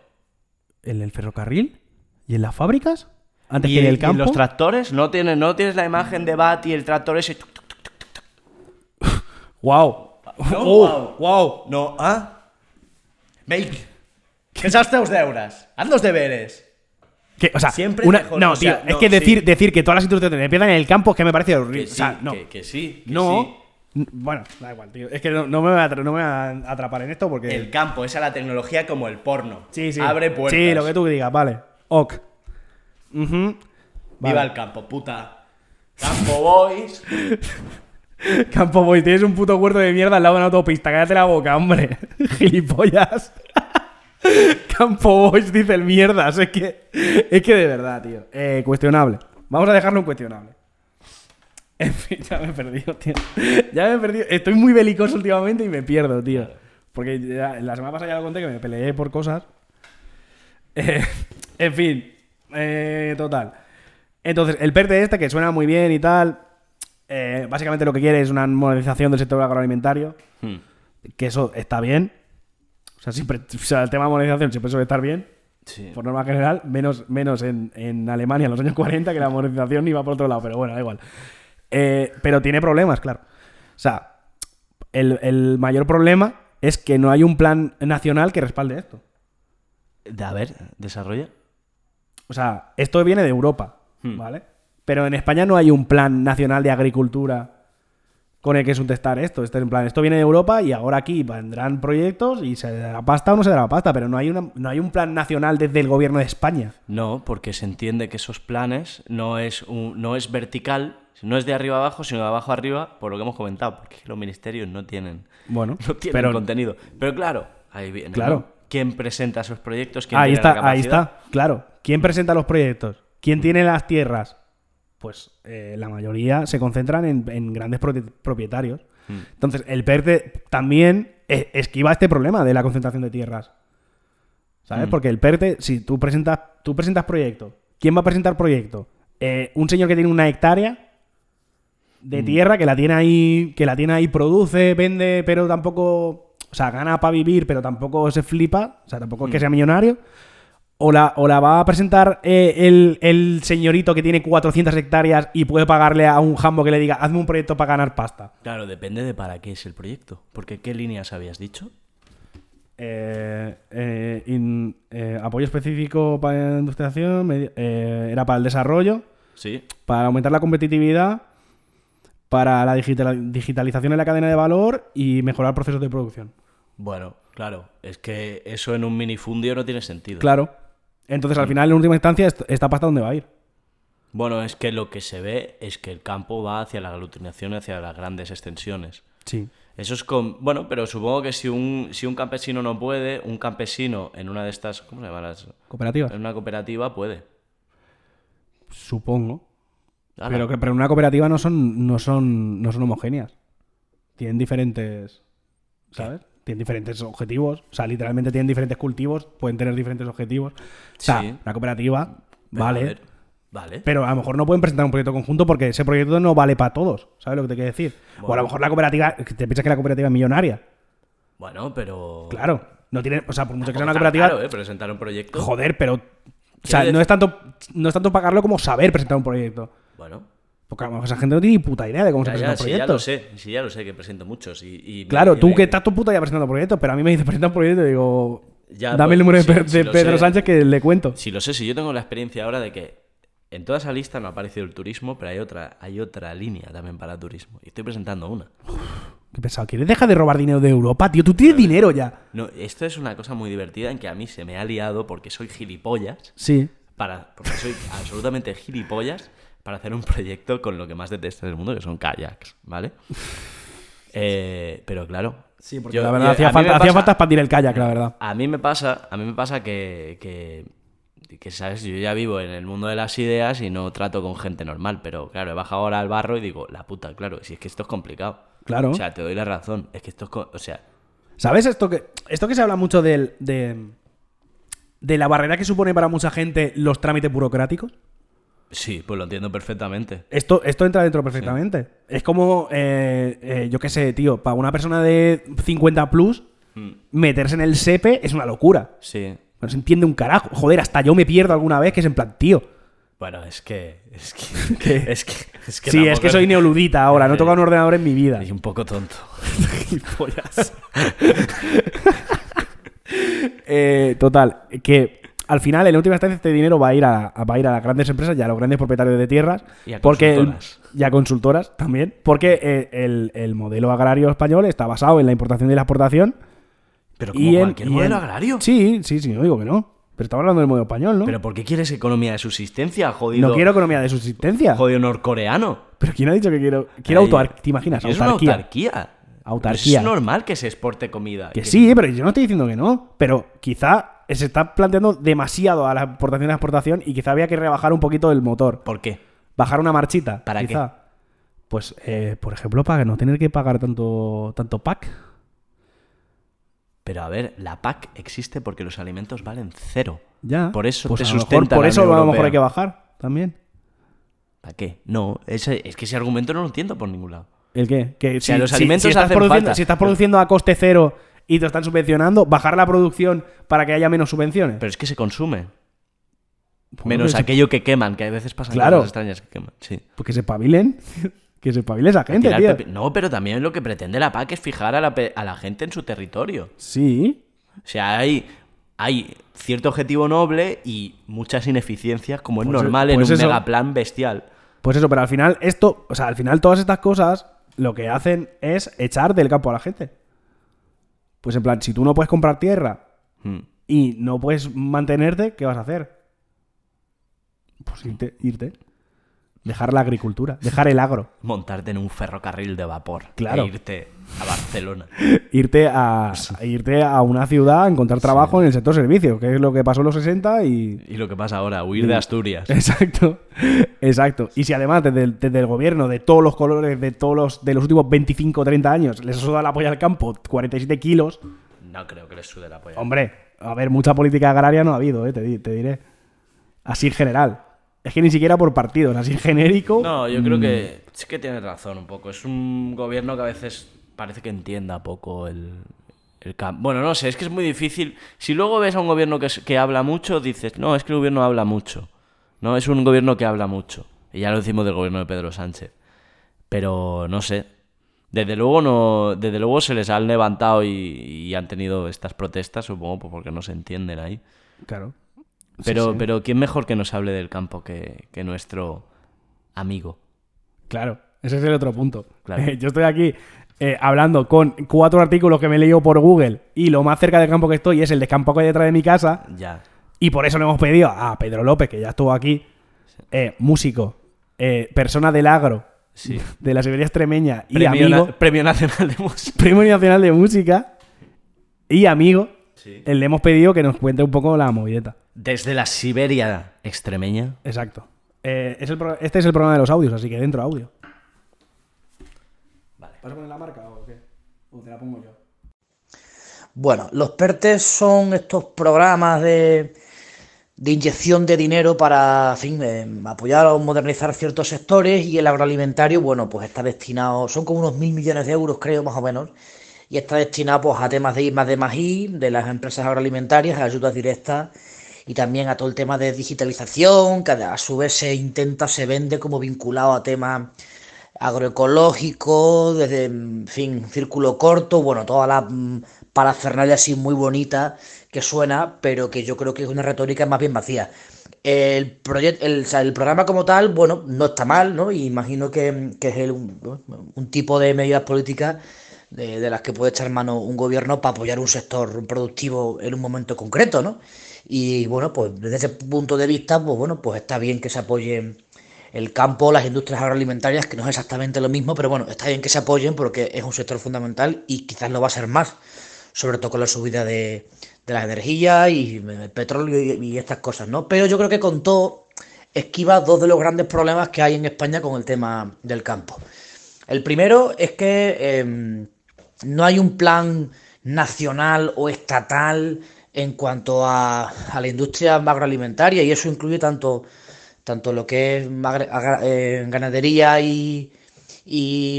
en el ferrocarril y en las fábricas. Antes y, que en y el campo. los tractores, no tienes, no tienes la imagen de Bat y el tractor ese. tuc, tuc, ¡Wow! No, ¡Oh! ¡Wow! No, ah? Baby, què saps teus deures? Haz los deberes. Que, o sea, Siempre una- mejor, no, o sea, tío, es no, que decir, sí. decir que todas las industrializaciones empiezan en el campo es que me parece horrible. Que o sea, sí, no. que, que sí, que no. sí. Bueno, da igual, tío. Es que no, no me voy a, no me voy a atrapar en esto porque. El campo es a la tecnología como el porno. Sí, sí. Abre puertas. Sí, lo que tú digas, vale. Ok. Viva Vale. el campo, puta. Campo Boys. Campo Boy, tienes un puto huerto de mierda al lado de una autopista. Cállate la boca, hombre. Gilipollas. Campo Boys dice el mierdas. Es que, es que de verdad, tío. Eh, cuestionable. Vamos a dejarlo en cuestionable. En fin, ya me he perdido, tío. Ya me he perdido. Estoy muy belicoso últimamente y me pierdo, tío. Porque ya- la semana pasada ya lo conté que me peleé por cosas. Eh, en fin. eh, total. Entonces, el PERTE este, que suena muy bien y tal, eh, básicamente lo que quiere es una modernización del sector agroalimentario, Hmm. que eso está bien. O sea, siempre, o sea, el tema de modernización siempre suele estar bien, Sí. por norma general, menos, menos en, en Alemania en los años 40, que la modernización iba por otro lado, pero bueno, da igual. Eh, pero tiene problemas, claro. O sea, el, el mayor problema es que no hay un plan nacional que respalde esto. A ver, desarrolla. O sea, esto viene de Europa, Hmm. ¿vale? Pero en España no hay un plan nacional de agricultura con el que sustentar esto. Este, en plan, esto viene de Europa y ahora aquí vendrán proyectos y se dará pasta o no se dará pasta, pero no hay, una, no hay un plan nacional desde el gobierno de España. No, porque se entiende que esos planes no es, un- no es vertical, no es de arriba abajo, sino de abajo arriba, por lo que hemos comentado, porque los ministerios no tienen, Bueno, no tienen pero contenido. Pero claro, ahí viene. Claro. ¿no? ¿Quién presenta esos proyectos? ¿Quién ahí tiene la está, ahí capacidad? está, claro. ¿Quién presenta los proyectos? ¿Quién tiene las tierras? Pues eh, la mayoría se concentran en, en grandes propietarios. Hmm. Entonces, el PERTE también esquiva este problema de la concentración de tierras. ¿Sabes? Mm. Porque el PERTE, si tú presentas, tú presentas proyecto, ¿quién va a presentar proyecto? Eh, un señor que tiene una hectárea de Mm. tierra que la tiene ahí, que la tiene ahí, produce, vende, pero tampoco, o sea, gana para vivir, pero tampoco se flipa, o sea, tampoco es que sea millonario. O la, o la va a presentar eh, el, el señorito que tiene 400 hectáreas y puede pagarle a un jambo que le diga, hazme un proyecto para ganar pasta. Claro, depende de para qué es el proyecto. Porque ¿qué líneas habías dicho? Eh, eh, in- eh, apoyo específico para la industrialización, eh, era para el desarrollo, Sí. para aumentar la competitividad, para la digital- digitalización en la cadena de valor y mejorar procesos de producción. Bueno, claro, es que eso en un minifundio no tiene sentido. Claro. Entonces, al final, en última instancia, est- esta pasta dónde va a ir. Bueno, es que lo que se ve es que el campo va hacia la aglutinación, hacia las grandes extensiones. Sí. Eso es con. Bueno, pero supongo que si un, si un campesino no puede, un campesino en una de estas. ¿Cómo se llaman las? ¿Cooperativas? En una cooperativa puede. Supongo. Ala. Pero, que- pero en una cooperativa no son, no son, no son homogéneas. Tienen diferentes. ¿Sabes? Tienen diferentes objetivos. O sea, literalmente tienen diferentes cultivos, pueden tener diferentes objetivos. O sea, Sí. una cooperativa, Pero, vale. vale. Pero a lo mejor no pueden presentar un proyecto conjunto porque ese proyecto no vale para todos. ¿Sabes lo que te quiero decir? O a lo mejor la cooperativa. ¿Te piensas que la cooperativa es millonaria? Bueno, pero. Claro. No tiene, o sea, por mucho que sea una cooperativa. caro, ¿eh? Presentar un proyecto. Joder, pero. O sea, no es tanto. No es tanto pagarlo como saber presentar un proyecto. Bueno. Porque a lo mejor esa gente no tiene ni puta idea de cómo se Ya, presenta ya, un sí, proyecto. ya lo sé. Sí, ya lo sé que presento muchos. Y, y- Claro, y tú me- que estás tu puta ya presentando proyectos, pero a mí me dice presenta un proyecto y digo. Ya, dame el pues, número de, sí, sí Pedro sé. Sánchez que le cuento. Si lo sé, si yo tengo la experiencia ahora de que en toda esa lista no ha aparecido el turismo, pero hay otra, hay otra línea también para turismo. Y estoy presentando una. ¿Qué pensado? ¿Quieres dejar de robar dinero de Europa, tío? Tú tienes dinero ya. No, esto es una cosa muy divertida en que a mí se me ha liado porque soy gilipollas. Sí. Para, porque soy absolutamente gilipollas para hacer un proyecto con lo que más detesto del mundo, que son kayaks, ¿vale? Eh, pero claro. Sí, porque yo- la verdad yo- hacía falta, hacía expandir el kayak, la verdad. A mí me pasa, a mí me pasa que, que, que, sabes, yo ya vivo en el mundo de las ideas y no trato con gente normal, pero claro, he bajado ahora al barro y digo, la puta, claro, si es que esto es complicado. Claro. O sea, te doy la razón, es que esto es, o sea, ¿Sabes esto que, esto que se habla mucho del, de, de la barrera que supone para mucha gente los trámites burocráticos? Sí, pues lo entiendo perfectamente. Esto, esto entra dentro perfectamente. Es como, eh, eh, yo qué sé, tío, para una persona de 50 plus, Mm, meterse en el SEPE es una locura. Sí. No se entiende un carajo. Joder, hasta yo me pierdo alguna vez que es en plan, tío. Bueno, es que. Es que. es que. Es que sí, es que soy neoludita ahora, no he tocado un ordenador en mi vida. Y un poco tonto. Eh, total, que al final, en última instancia, este dinero va a ir a, va a, ir a las grandes empresas y a los grandes propietarios de tierras. Y a porque el- consultoras. y a consultoras también. Porque eh, el, el modelo agrario español está basado en la importación y la exportación. Pero como y en- cualquier y modelo en- agrario. Sí, sí, sí, no digo que no. Pero estamos hablando del modelo español, ¿no? Pero ¿por qué quieres economía de subsistencia, jodido? no quiero economía de subsistencia. Jodido norcoreano. Pero ¿quién ha dicho que quiero? Quiero autarquía. ¿Te imaginas? Es una Autarquía. autarquía. Autarquía. Es normal que se exporte comida. Que sí, pero yo no estoy diciendo que no. Pero quizá se está planteando demasiado a la importación y la exportación y quizá había que rebajar un poquito el motor. ¿Por qué? Bajar una marchita. ¿Para qué? quizá. Pues, eh, por ejemplo, para no tener que pagar tanto, tanto pack. Pero a ver, la PAC existe porque los alimentos valen cero. Ya. Por eso Pues te a lo mejor- sustenta Por eso a lo mejor hay que bajar también. ¿Para qué? No, ese- es que ese argumento no lo entiendo por ningún lado. ¿El qué? Que sea, si- los si- alimentos si estás hacen produciendo, falta. Si estás produciendo a coste cero y te están subvencionando, bajar la producción para que haya menos subvenciones. Pero es que se consume. Pues Menos que se- aquello que queman, que a veces pasan Claro. cosas extrañas que queman. Sí. Pues que se espabilen. que se espabile esa gente, tío. No, pero también lo que pretende la PAC es fijar a la, a la gente en su territorio. Sí. O sea, hay, hay cierto objetivo noble y muchas ineficiencias, como es Pues, normal pues en un eso. megaplan bestial. Pues eso, pero al final esto, o sea, al final todas estas cosas lo que hacen es echar del campo a la gente. Pues en plan, si tú no puedes comprar tierra Hmm. y no puedes mantenerte, ¿qué vas a hacer? Pues irte, irte. Dejar la agricultura, dejar el agro, Montarte en un ferrocarril de vapor. Claro. E irte a Barcelona. irte a, a irte a una ciudad a encontrar trabajo en el sector servicio, que es lo que pasó en los 60 y, Y lo que pasa ahora, huir de Asturias. Exacto, exacto. Y si además desde el, desde el gobierno de todos los colores, de todos los, de los últimos 25 o 30 años, les ha sudado la polla al campo 47 kilos, No creo que les sude la polla. hombre, a ver, mucha política agraria no ha habido, eh, te, te diré. Así en general. Es que ni siquiera por partidos, así en genérico. No, yo creo que sí que tienes razón un poco. Es un gobierno que a veces parece que entienda poco el, el campo. Bueno, no sé, es que es muy difícil. Si luego ves a un gobierno que, es- que habla mucho, dices, no, es que el gobierno habla mucho. No, es un gobierno que habla mucho. Y ya lo decimos del gobierno de Pedro Sánchez. Pero no sé. Desde luego no, desde luego se les han levantado y, y han tenido estas protestas, supongo, pues porque no se entienden ahí. Claro. Pero, sí. pero ¿quién mejor que nos hable del campo que, que nuestro amigo? Claro, ese es el otro punto. Claro. Eh, yo estoy aquí eh, hablando con cuatro artículos que me he leído por Google y lo más cerca del campo que estoy es el de campo que hay detrás de mi casa. Ya. Y por eso le hemos pedido a Pedro López, que ya estuvo aquí, eh, músico, eh, persona del agro, Sí. de la Siberia extremeña y Premio, amigo, na- Premio Nacional de Música. Premio Nacional de Música y amigo, Sí. eh, le hemos pedido que nos cuente un poco la movideta. Desde la Siberia extremeña. Exacto. Eh, es el pro- este es el programa de los audios, así que dentro audio. Vale. ¿Vas a poner la marca o qué? O te la pongo yo. Bueno, los PERTES son estos programas de, de inyección de dinero para, en fin, eh, apoyar o modernizar ciertos sectores y el agroalimentario, bueno, pues está destinado, son como unos mil millones de euros, creo, más o menos, y está destinado pues a temas de I más de I, de las empresas agroalimentarias, a ayudas directas y también a todo el tema de digitalización, que a su vez se intenta, se vende como vinculado a temas agroecológico, desde, en fin, círculo corto, bueno, toda la mm, parafernalia así muy bonita que suena, pero que yo creo que es una retórica más bien vacía. El, el, el programa como tal, bueno, no está mal, ¿no? Y imagino que, que es un, un tipo de medidas políticas de, de las que puede echar mano un gobierno para apoyar un sector productivo en un momento concreto, ¿no? Y bueno, pues desde ese punto de vista, pues bueno, pues está bien que se apoye el campo, las industrias agroalimentarias, que no es exactamente lo mismo, pero bueno, está bien que se apoyen porque es un sector fundamental y quizás lo va a ser más, sobre todo con la subida de, de las energías y el petróleo y, estas cosas, ¿no? Pero yo creo que con todo esquiva dos de los grandes problemas que hay en España con el tema del campo. El primero es que eh, no hay un plan nacional o estatal en cuanto a, la industria agroalimentaria y eso incluye tanto, tanto lo que es eh, ganadería y,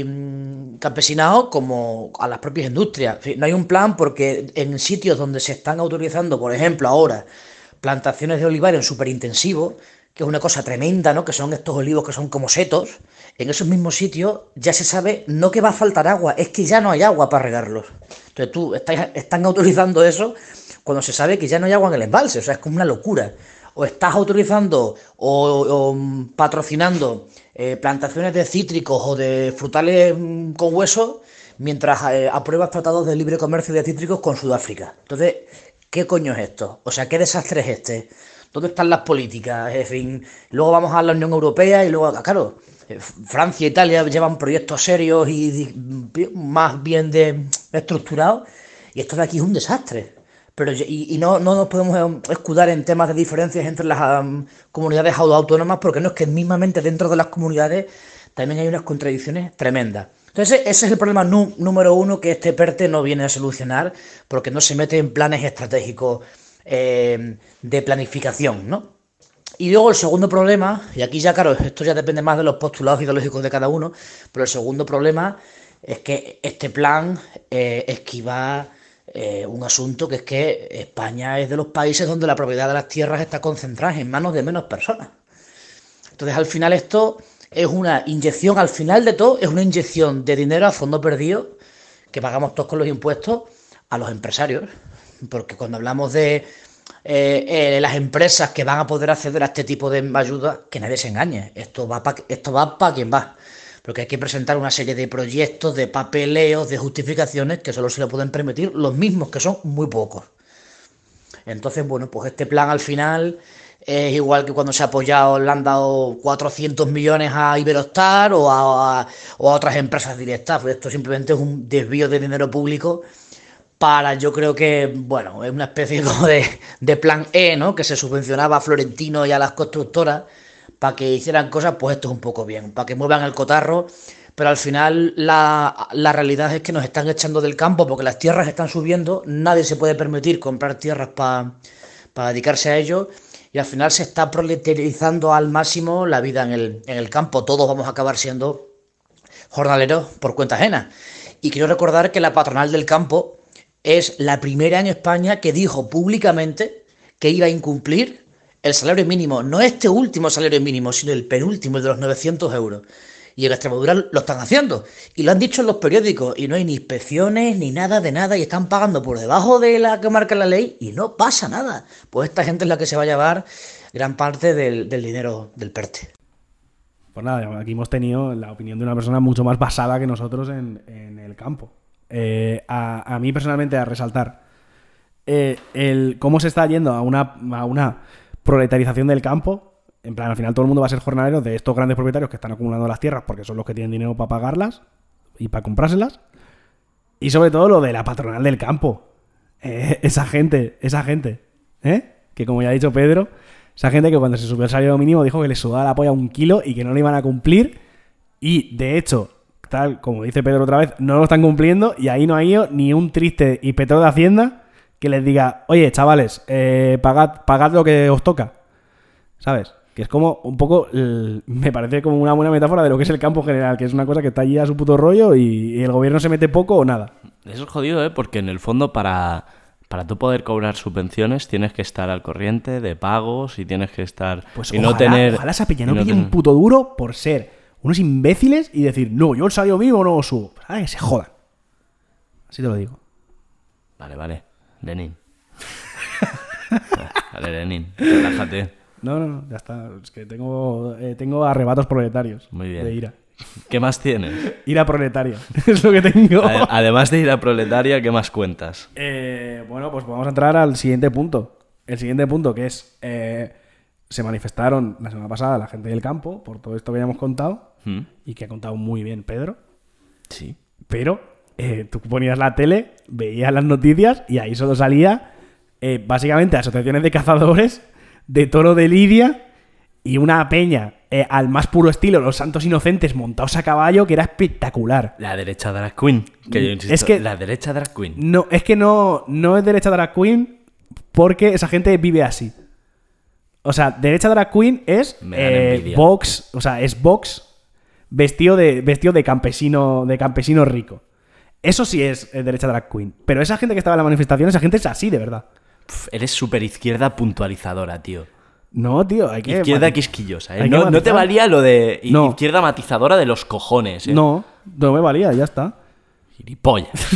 mm, campesinado como a las propias industrias. No hay un plan porque en sitios donde se están autorizando, por ejemplo, ahora plantaciones de olivar en superintensivos, que es una cosa tremenda, ¿no? Que son estos olivos que son como setos. En esos mismos sitios ya se sabe no que va a faltar agua, es que ya no hay agua para regarlos. Entonces tú están autorizando eso cuando se sabe que ya no hay agua en el embalse, o sea, es como una locura. O estás autorizando o, patrocinando eh, plantaciones de cítricos o de frutales mm, con hueso mientras eh, apruebas tratados de libre comercio de cítricos con Sudáfrica. Entonces, ¿qué coño es esto? O sea, ¿qué desastre es este? ¿Dónde están las políticas? En fin, luego vamos a la Unión Europea y luego, claro, eh, Francia e Italia llevan proyectos serios y más bien de estructurados y esto de aquí es un desastre. Pero y, y no, no nos podemos escudar en temas de diferencias entre las comunidades au- autónomas porque no es que mismamente dentro de las comunidades también hay unas contradicciones tremendas. Entonces ese es el problema número uno que este PERTE no viene a solucionar porque no se mete en planes estratégicos eh, de planificación, ¿no? Y luego el segundo problema, y aquí ya claro, esto ya depende más de los postulados ideológicos de cada uno, pero el segundo problema es que este plan eh, esquiva eh, un asunto que es que España es de los países donde la propiedad de las tierras está concentrada en manos de menos personas. Entonces al final esto es una inyección, al final de todo, es una inyección de dinero a fondo perdido que pagamos todos con los impuestos a los empresarios. Porque cuando hablamos de eh, eh, las empresas que van a poder acceder a este tipo de ayuda, que nadie se engañe, esto va esto va para quien va. Porque hay que presentar una serie de proyectos, de papeleos, de justificaciones que solo se le pueden permitir los mismos, que son muy pocos. Entonces, bueno, pues este plan al final es igual que cuando se ha apoyado, le han dado 400 millones a Iberostar o a, otras empresas directas. Pues esto simplemente es un desvío de dinero público para, yo creo que, bueno, es una especie como de, de plan E, ¿no? Que se subvencionaba a Florentino y a las constructoras para que hicieran cosas, pues esto es un poco bien, para que muevan el cotarro. Pero al final la, la realidad es que nos están echando del campo porque las tierras están subiendo, nadie se puede permitir comprar tierras para dedicarse a ello y al final se está proletarizando al máximo la vida en el, en el campo. Todos vamos a acabar siendo jornaleros por cuenta ajena. Y quiero recordar que la patronal del campo es la primera en España que dijo públicamente que iba a incumplir el salario mínimo, no este último salario mínimo, sino el penúltimo el de los 900 euros. Y en Extremadura lo están haciendo. Y lo han dicho en los periódicos. Y no hay ni inspecciones ni nada de nada. Y están pagando por debajo de la que marca la ley. Y no pasa nada. Pues esta gente es la que se va a llevar gran parte del, del dinero del PERTE. Pues nada, aquí hemos tenido la opinión de una persona mucho más basada que nosotros en, en el campo. Eh, a, a mí personalmente a resaltar eh, el cómo se está yendo a una, a una proletarización del campo En plan, al final todo el mundo va a ser jornalero de estos grandes propietarios que están acumulando las tierras porque son los que tienen dinero para pagarlas y para comprárselas. Y sobre todo lo de la patronal del campo. Eh, esa gente, esa gente, ¿eh? Que como ya ha dicho Pedro, esa gente que cuando se subió el salario mínimo dijo que le sudaba la polla un kilo y que no lo iban a cumplir. Y de hecho, tal como dice Pedro otra vez, no lo están cumpliendo y ahí no ha ido ni un triste inspector de Hacienda que les diga, oye, chavales, eh, pagad, pagad lo que os toca. ¿Sabes? Que es como un poco, el- me parece como una buena metáfora de lo que es el campo general, que es una cosa que está allí a su puto rollo y, y el gobierno se mete poco o nada. Eso es jodido, ¿eh? Porque en el fondo para, para tú poder cobrar subvenciones tienes que estar al corriente de pagos y tienes que estar... Pues y ojalá, no tener... ojalá esa peña y no, pille un puto duro por ser unos imbéciles y decir, no, yo el salario mío no lo subo. ¿Sabes? Que se jodan. Así te lo digo. Vale, vale. Lenin. vale, Lenin. Relájate. No, no, no, ya está. Es que tengo, eh, tengo arrebatos proletarios. Muy bien. De ira. ¿Qué más tienes? Ira proletaria. es lo que tengo. Ade- Además de ir a proletaria, ¿qué más cuentas? Eh, bueno, pues vamos a entrar al siguiente punto. El siguiente punto que es, eh, se manifestaron la semana pasada la gente del campo por todo esto que ya hemos contado ¿Mm? y que ha contado muy bien Pedro, Sí. pero eh, tú ponías la tele, veías las noticias y ahí solo salía eh, básicamente asociaciones de cazadores de toro de Lidia y una peña eh, al más puro estilo, los santos inocentes montados a caballo, que era espectacular. La derecha drag queen. Que yo insisto, Es que- la derecha drag queen. No, es que no, no es derecha drag queen porque esa gente vive así. O sea, derecha drag queen es eh. Vox, o sea, es Vox vestido de, vestido de campesino, de campesino rico. Eso sí es eh, derecha drag queen. Pero esa gente que estaba en la manifestación, esa gente es así, de verdad. Pf, eres súper izquierda puntualizadora, tío. No, tío, hay que. Izquierda quisquillosa, ¿eh? hay que No, no te matizar. valía lo de i- No. izquierda matizadora de los cojones, ¿eh? No, no me valía, ya está. Gilipollas.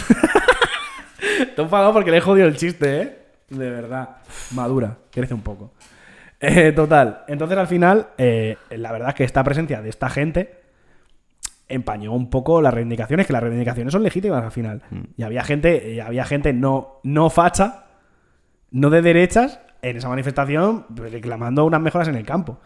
Te he enfadado porque le he jodido el chiste, ¿eh? De verdad. Madura, crece un poco. Eh, total. Entonces, al final, eh, la verdad es que esta presencia de esta gente empañó un poco las reivindicaciones, que las reivindicaciones son legítimas al final. Y había gente, y había gente no, no facha, no de derechas, en esa manifestación reclamando unas mejoras en el campo.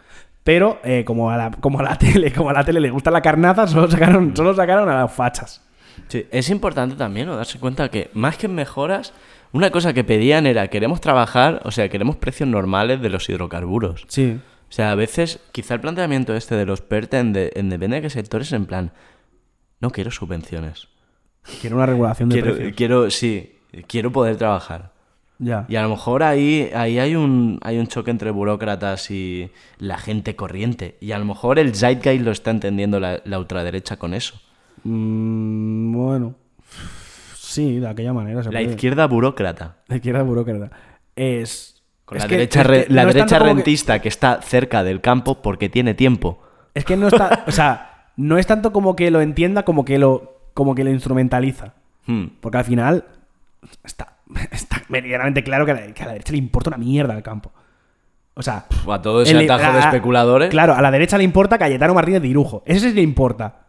Pero eh, como, a la, como a la tele, como a la tele le gusta la carnaza, solo sacaron, solo sacaron a las fachas. Sí, es importante también ¿no? darse cuenta que más que mejoras, una cosa que pedían era queremos trabajar, o sea, queremos precios normales de los hidrocarburos. Sí. O sea, a veces quizá el planteamiento este de los PERTE en, de- en depende de qué sectores en plan, no quiero subvenciones. Quiero una regulación de Quiero, precios. quiero, sí, quiero poder trabajar. Ya. Y a lo mejor ahí, ahí hay, un, hay un choque entre burócratas y la gente corriente. Y a lo mejor el Zeitgeist lo está entendiendo la, la ultraderecha con eso. Mm, bueno. Sí, de aquella manera. Se La puede. izquierda burócrata. La izquierda burócrata. Es. Con es la que- derecha, es re- que la no es derecha tanto como que- rentista que... está cerca del campo porque tiene tiempo. es que no está. O sea, no es tanto como que lo entienda como que lo, como que lo instrumentaliza. Hmm. Porque al final. Está, está meridianamente claro que a, la, que a la derecha le importa una mierda el campo. O sea. O a todo ese el- atajo de especuladores. Claro, a la derecha le importa Cayetano Martínez de Irujo. Ese sí le importa.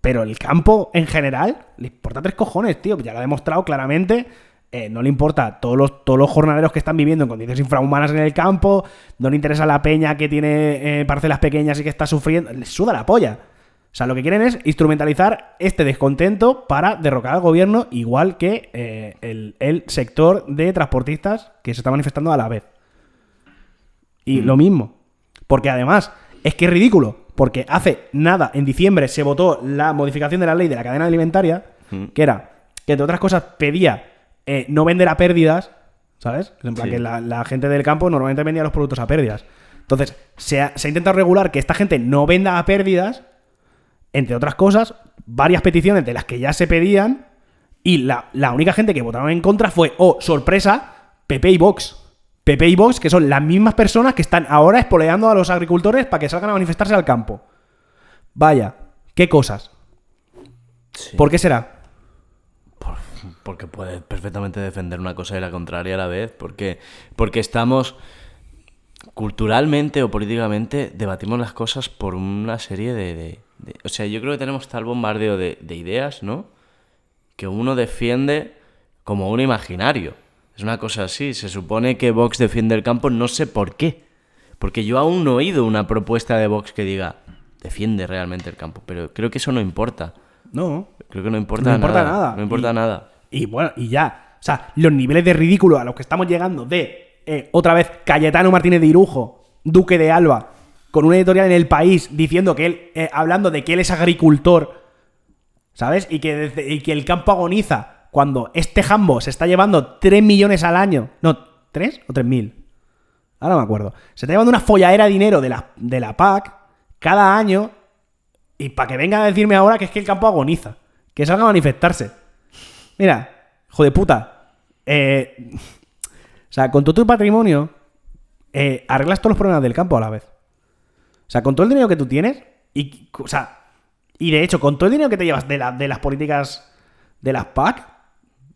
Pero el campo en general le importa tres cojones, tío. Ya lo ha demostrado claramente. Eh, no le importa todos los, todos los jornaleros que están viviendo en condiciones infrahumanas en el campo. No le interesa la peña que tiene eh, parcelas pequeñas y que está sufriendo. Les suda la polla. O sea, lo que quieren es instrumentalizar este descontento para derrocar al gobierno, igual que eh, el, el sector de transportistas que se está manifestando a la vez. Y lo mismo. Porque además, es que es ridículo. Porque hace nada, en diciembre, se votó la modificación de la ley de la cadena alimentaria, que era que, entre otras cosas, pedía eh, no vender a pérdidas, ¿sabes? En plan, Sí. que la, la gente del campo normalmente vendía los productos a pérdidas. Entonces, se ha, se ha intentado regular que esta gente no venda a pérdidas, entre otras cosas, varias peticiones de las que ya se pedían, y la, la única gente que votaron en contra fue, oh, sorpresa, PP y Vox. PP y Vox, que son las mismas personas que están ahora espoleando a los agricultores para que salgan a manifestarse al campo. Vaya, qué cosas. Sí. ¿Por qué será? Por- porque puede perfectamente defender una cosa y la contraria a la vez. Porque, porque estamos culturalmente o políticamente debatimos las cosas por una serie de, de- de- O sea, yo creo que tenemos tal bombardeo de, de ideas, ¿no? Que uno defiende como un imaginario. Es una cosa así. Se supone que Vox defiende el campo, no sé por qué. Porque yo aún no he oído una propuesta de Vox que diga, defiende realmente el campo. Pero creo que eso no importa. No. Creo que no importa, No importa nada. nada. No importa Y- nada. Y bueno, y ya. O sea, los niveles de ridículo a los que estamos llegando de, eh, otra vez, Cayetano Martínez de Irujo, Duque de Alba, con una editorial en el país diciendo que él, eh, hablando de que él es agricultor, ¿sabes? Y que, y que el campo agoniza cuando este jambo se está llevando 3 millones al año. No, ¿3 o 3 mil? Ahora no me acuerdo. Se está llevando una folladera de dinero de la, de la PAC cada año y para que vengan a decirme ahora que es que el campo agoniza. Que salga a manifestarse. Mira, hijo de puta. eh, o sea, con todo tu patrimonio, eh, arreglas todos los problemas del campo a la vez. O sea, con todo el dinero que tú tienes, y, o sea, y de hecho, con todo el dinero que te llevas de, la- de las políticas de las PAC,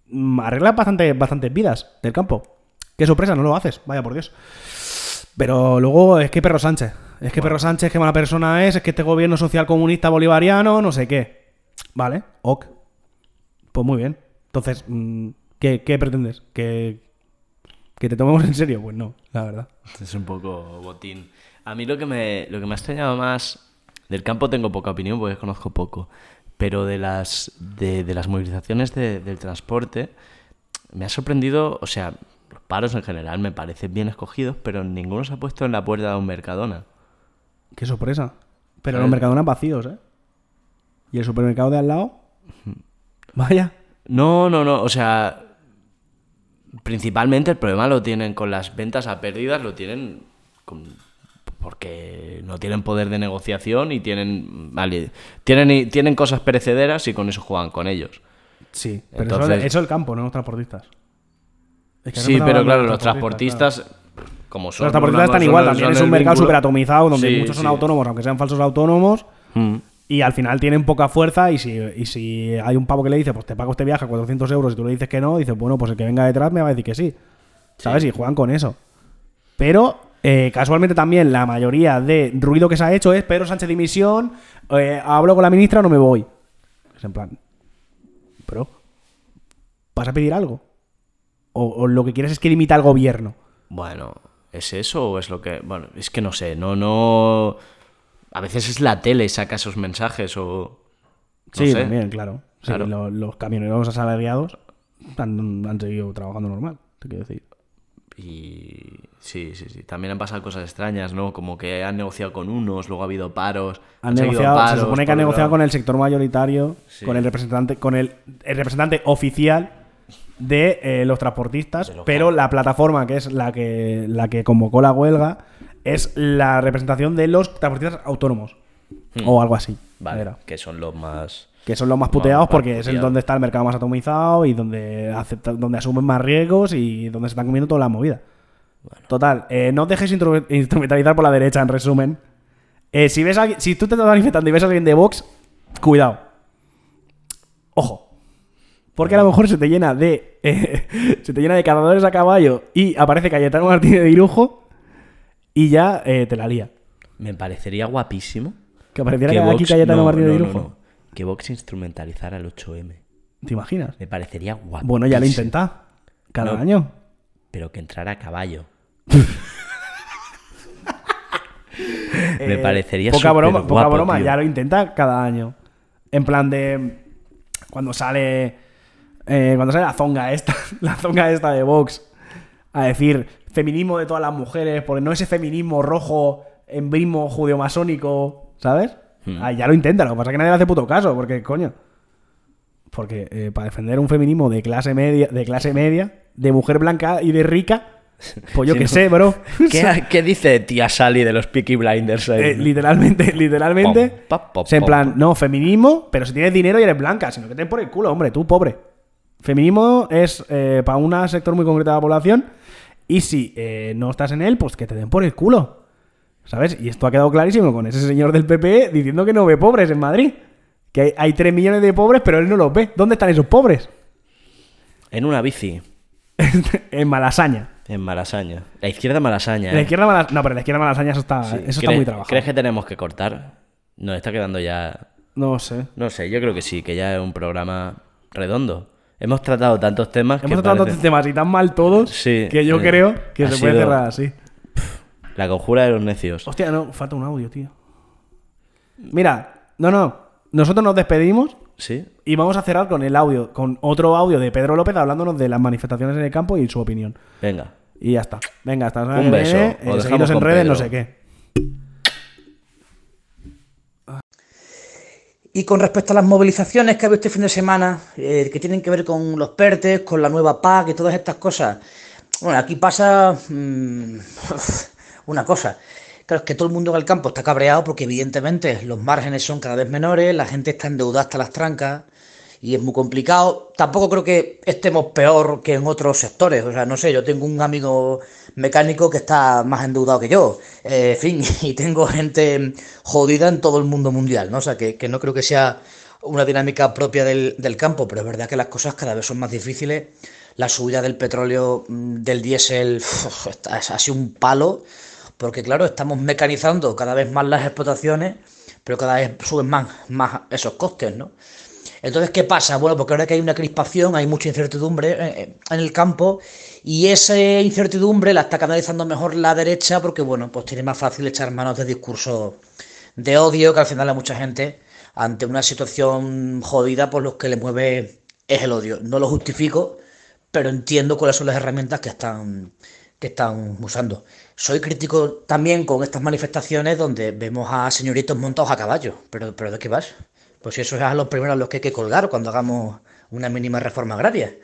mm, arreglas bastante, bastantes vidas del campo. Qué sorpresa, no lo haces, vaya por Dios. Pero luego es que Perro Sánchez. Es que Perro Sánchez, qué mala persona es, es que este gobierno social comunista bolivariano, no sé qué. Vale, ok. Pues muy bien. Entonces, mm, ¿qué, qué pretendes? ¿Que, ¿Que te tomemos en serio? Pues no, la verdad. Es un poco botín. A mí lo que me, lo que me ha extrañado más del campo tengo poca opinión porque conozco poco, pero de las, de, de las movilizaciones de- del transporte me ha sorprendido, o sea, los paros en general me parecen bien escogidos, pero ninguno se ha puesto en la puerta de un Mercadona. Qué sorpresa. Pero ¿Sabes? los mercadonas vacíos, ¿eh? ¿Y el supermercado de al lado? Vaya. No, no, no, o sea, principalmente el problema lo tienen con las ventas a pérdidas, lo tienen con- porque no tienen poder de negociación y tienen, vale, tienen, tienen cosas perecederas y con eso juegan con ellos. Sí, pero Entonces- eso, eso el campo, no los transportistas. Es que Sí, pero claro, los transportistas, como son... Los transportistas están igual, también es un mercado vínculo- súper atomizado donde Sí, muchos son sí. autónomos, aunque sean falsos autónomos, Mm. Y al final tienen poca fuerza. Y si, y si hay un pavo que le dice, pues te pago este viaje a 400 euros y tú le dices que no, dices, bueno, pues el que venga detrás me va a decir que sí. ¿Sabes? Y juegan con eso. Pero eh, casualmente también la mayoría de ruido que se ha hecho es Pedro Sánchez dimisión, eh, hablo con la ministra no me voy. Es en plan, bro, ¿vas a pedir algo? O, o lo que quieres es que dimita el gobierno. Bueno, ¿es eso o es lo que...? Bueno, es que no sé, no, no... A veces es la tele saca esos mensajes o... no sí, sé. también, claro. Sí, Claro. lo- los camioneros asalariados han, han seguido trabajando normal, te quiero decir. Y sí, sí, sí. También han pasado cosas extrañas, ¿no? Como que han negociado con unos, luego ha habido paros. Han negociado, se supone que han negociado con el sector mayoritario, Sí. con el representante, con el, el representante oficial de eh, los transportistas, De los pero la plataforma que es la que la que convocó la huelga es la representación de los transportistas autónomos o algo así. Vale, era. que son los más... Que son los más Más- puteados más porque es el puteados. donde está el mercado más atomizado y donde acepta- donde asumen más riesgos y donde se están comiendo toda la movida. Total, eh, no os instrumentalizar por la derecha, en resumen. Eh, si ves a si tú te estás manifestando y ves a alguien de Vox, cuidado. Ojo. Porque a lo mejor se te llena de. eh, se te llena de cazadores a caballo y aparece Cayetano Martínez de Irujo y ya eh, te la lía. Me parecería guapísimo Que apareciera que aquí Cayetano no, Martínez de no. Que Vox instrumentalizara el 8M. ¿Te imaginas? Me parecería guapísimo. Bueno, ya lo intenta. Cada año. Pero que entrara a caballo. Eh, Me parecería poca broma, poca broma, tío. ya lo intenta cada año. En plan de cuando sale eh, cuando sale la zonga esta, la zonga esta de Vox a decir feminismo de todas las mujeres, porque no ese feminismo rojo, embrismo judeo-masónico, ¿sabes? Ah, ya lo intenta, lo que pasa es que nadie le hace puto caso, porque coño. Porque eh, para defender un feminismo de clase media, de clase media, de mujer blanca y de rica, pues yo qué no. sé, bro. ¿Qué, qué dice tía Sally de los Peaky Blinders? ahí? Eh, literalmente, literalmente. Pom, pa, pom, o sea, en plan, no, feminismo, pero si tienes dinero y eres blanca, sino que te por el culo, hombre, tú pobre. Feminismo es eh, para un sector muy concreto de la población y si eh, no estás en él, pues que te den por el culo. ¿Sabes? Y esto ha quedado clarísimo con ese señor del PP diciendo que no ve pobres en Madrid. Que hay, hay 3 millones de pobres, pero él no los ve. ¿Dónde están esos pobres? En una bici. en Malasaña. En Malasaña. La izquierda Malasaña. La ¿eh? izquierda Malasaña. No, pero la izquierda Malasaña eso está, Sí. eso está ¿Cre- muy trabajado. ¿Crees que tenemos que cortar? Nos está quedando ya. No sé. No sé, yo creo que sí, que ya es un programa redondo. Hemos tratado tantos temas que. Hemos tratado parece- tantos temas y tan mal todos Sí, que yo eh, creo que se puede sido- cerrar así. La conjura de los necios. Hostia, no, falta un audio, tío. Mira, no, no. Nosotros nos despedimos ¿Sí? y vamos a cerrar con el audio, con otro audio de Pedro López hablándonos de las manifestaciones en el campo y su opinión. Venga. Y ya está. Venga, hasta Un beso. eh, seguidnos en redes, no Pedro. sé qué. Y con respecto a las movilizaciones que ha habido este fin de semana, eh, que tienen que ver con los PERTES, con la nueva PAC y todas estas cosas, bueno, aquí pasa mm, una cosa. Claro, es que todo el mundo en el campo está cabreado porque evidentemente los márgenes son cada vez menores, la gente está endeudada hasta las trancas y es muy complicado. Tampoco creo que estemos peor que en otros sectores. O sea, no sé, yo tengo un amigo mecánico que está más endeudado que yo. Eh, en fin, y tengo gente jodida en todo el mundo mundial, ¿no? O sea, que, que no creo que sea una dinámica propia del, del campo, pero es verdad que las cosas cada vez son más difíciles. La subida del petróleo, mm, del diésel, ha sido un palo, porque claro, estamos mecanizando cada vez más las explotaciones, pero cada vez suben más, más esos costes, ¿no? Entonces, ¿qué pasa? Bueno, porque ahora que hay una crispación, hay mucha incertidumbre en el campo y esa incertidumbre la está canalizando mejor la derecha porque, bueno, pues tiene más fácil echar manos de discursos de odio que al final a mucha gente ante una situación jodida por los que le mueve es el odio. No lo justifico, pero entiendo cuáles son las herramientas que están, que están usando. Soy crítico también con estas manifestaciones donde vemos a señoritos montados a caballo. ¿Pero, pero de qué vas? Pues eso es a los primeros a los que hay que colgar cuando hagamos una mínima reforma agraria.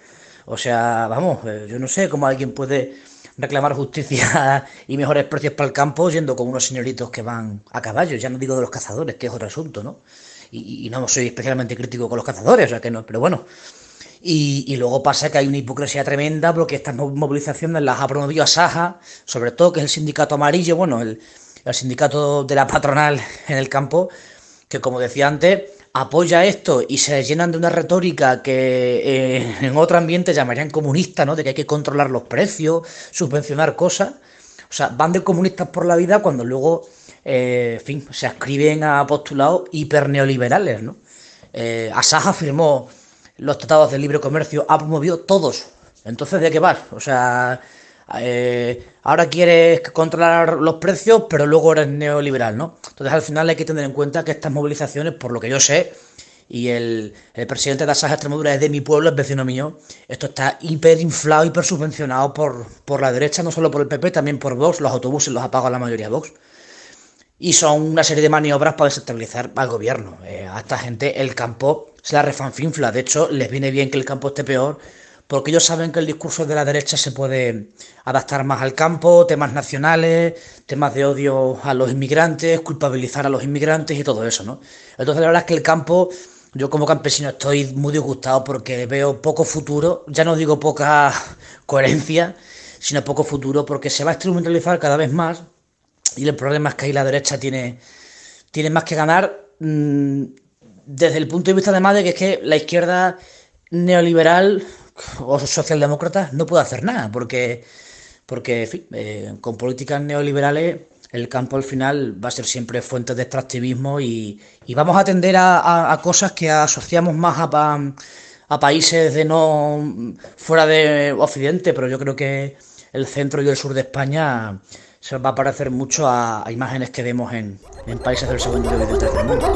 O sea, vamos, eh, yo no sé cómo alguien puede reclamar justicia y mejores precios para el campo yendo con unos señoritos que van a caballo. Ya no digo de los cazadores, que es otro asunto, ¿no? Y, no soy especialmente crítico con los cazadores, o sea que no, pero bueno. Y, luego pasa que hay una hipocresía tremenda porque estas mo- movilizaciones las ha promovido Asaja, sobre todo que es el sindicato amarillo, bueno, el sindicato de la patronal en el campo, que como decía antes, apoya esto y se llenan de una retórica que eh, en otro ambiente llamarían comunista, ¿no? De que hay que controlar los precios, subvencionar cosas. O sea, van de comunistas por la vida cuando luego, eh, en fin, se ascriben a postulados hiperneoliberales, ¿no? Eh, Asaja firmó los tratados de libre comercio, ha promovido todos. Entonces, ¿de qué vas? O sea, eh, ahora quieres controlar los precios, pero luego eres neoliberal, ¿no? Entonces, al final hay que tener en cuenta que estas movilizaciones, por lo que yo sé, y el, presidente de Asaja Extremadura es de mi pueblo, es vecino mío, esto está hiperinflado, hiper subvencionado por, por la derecha, no solo por el PP, también por Vox, los autobuses los ha pagado la mayoría Vox. Y son una serie de maniobras para desestabilizar al gobierno. Eh, a esta gente el campo se la refanfinfla. De hecho, les viene bien que el campo esté peor porque ellos saben que el discurso de la derecha se puede adaptar más al campo, temas nacionales, temas de odio a los inmigrantes, culpabilizar a los inmigrantes y todo eso, ¿no? Entonces la verdad es que el campo, yo como campesino estoy muy disgustado porque veo poco futuro, ya no digo poca coherencia, sino poco futuro porque se va a instrumentalizar cada vez más y el problema es que ahí la derecha tiene, tiene más que ganar mm, desde el punto de vista además de que es que la izquierda neoliberal o socialdemócrata no puede hacer nada, porque, porque en fin, eh, con políticas neoliberales el campo al final va a ser siempre fuente de extractivismo y, y vamos a tender a, cosas que asociamos más a, pa- a países de no fuera de Occidente, pero yo creo que el centro y el sur de España se va a parecer mucho a, a imágenes que vemos en, en países del segundo y del tercer mundo.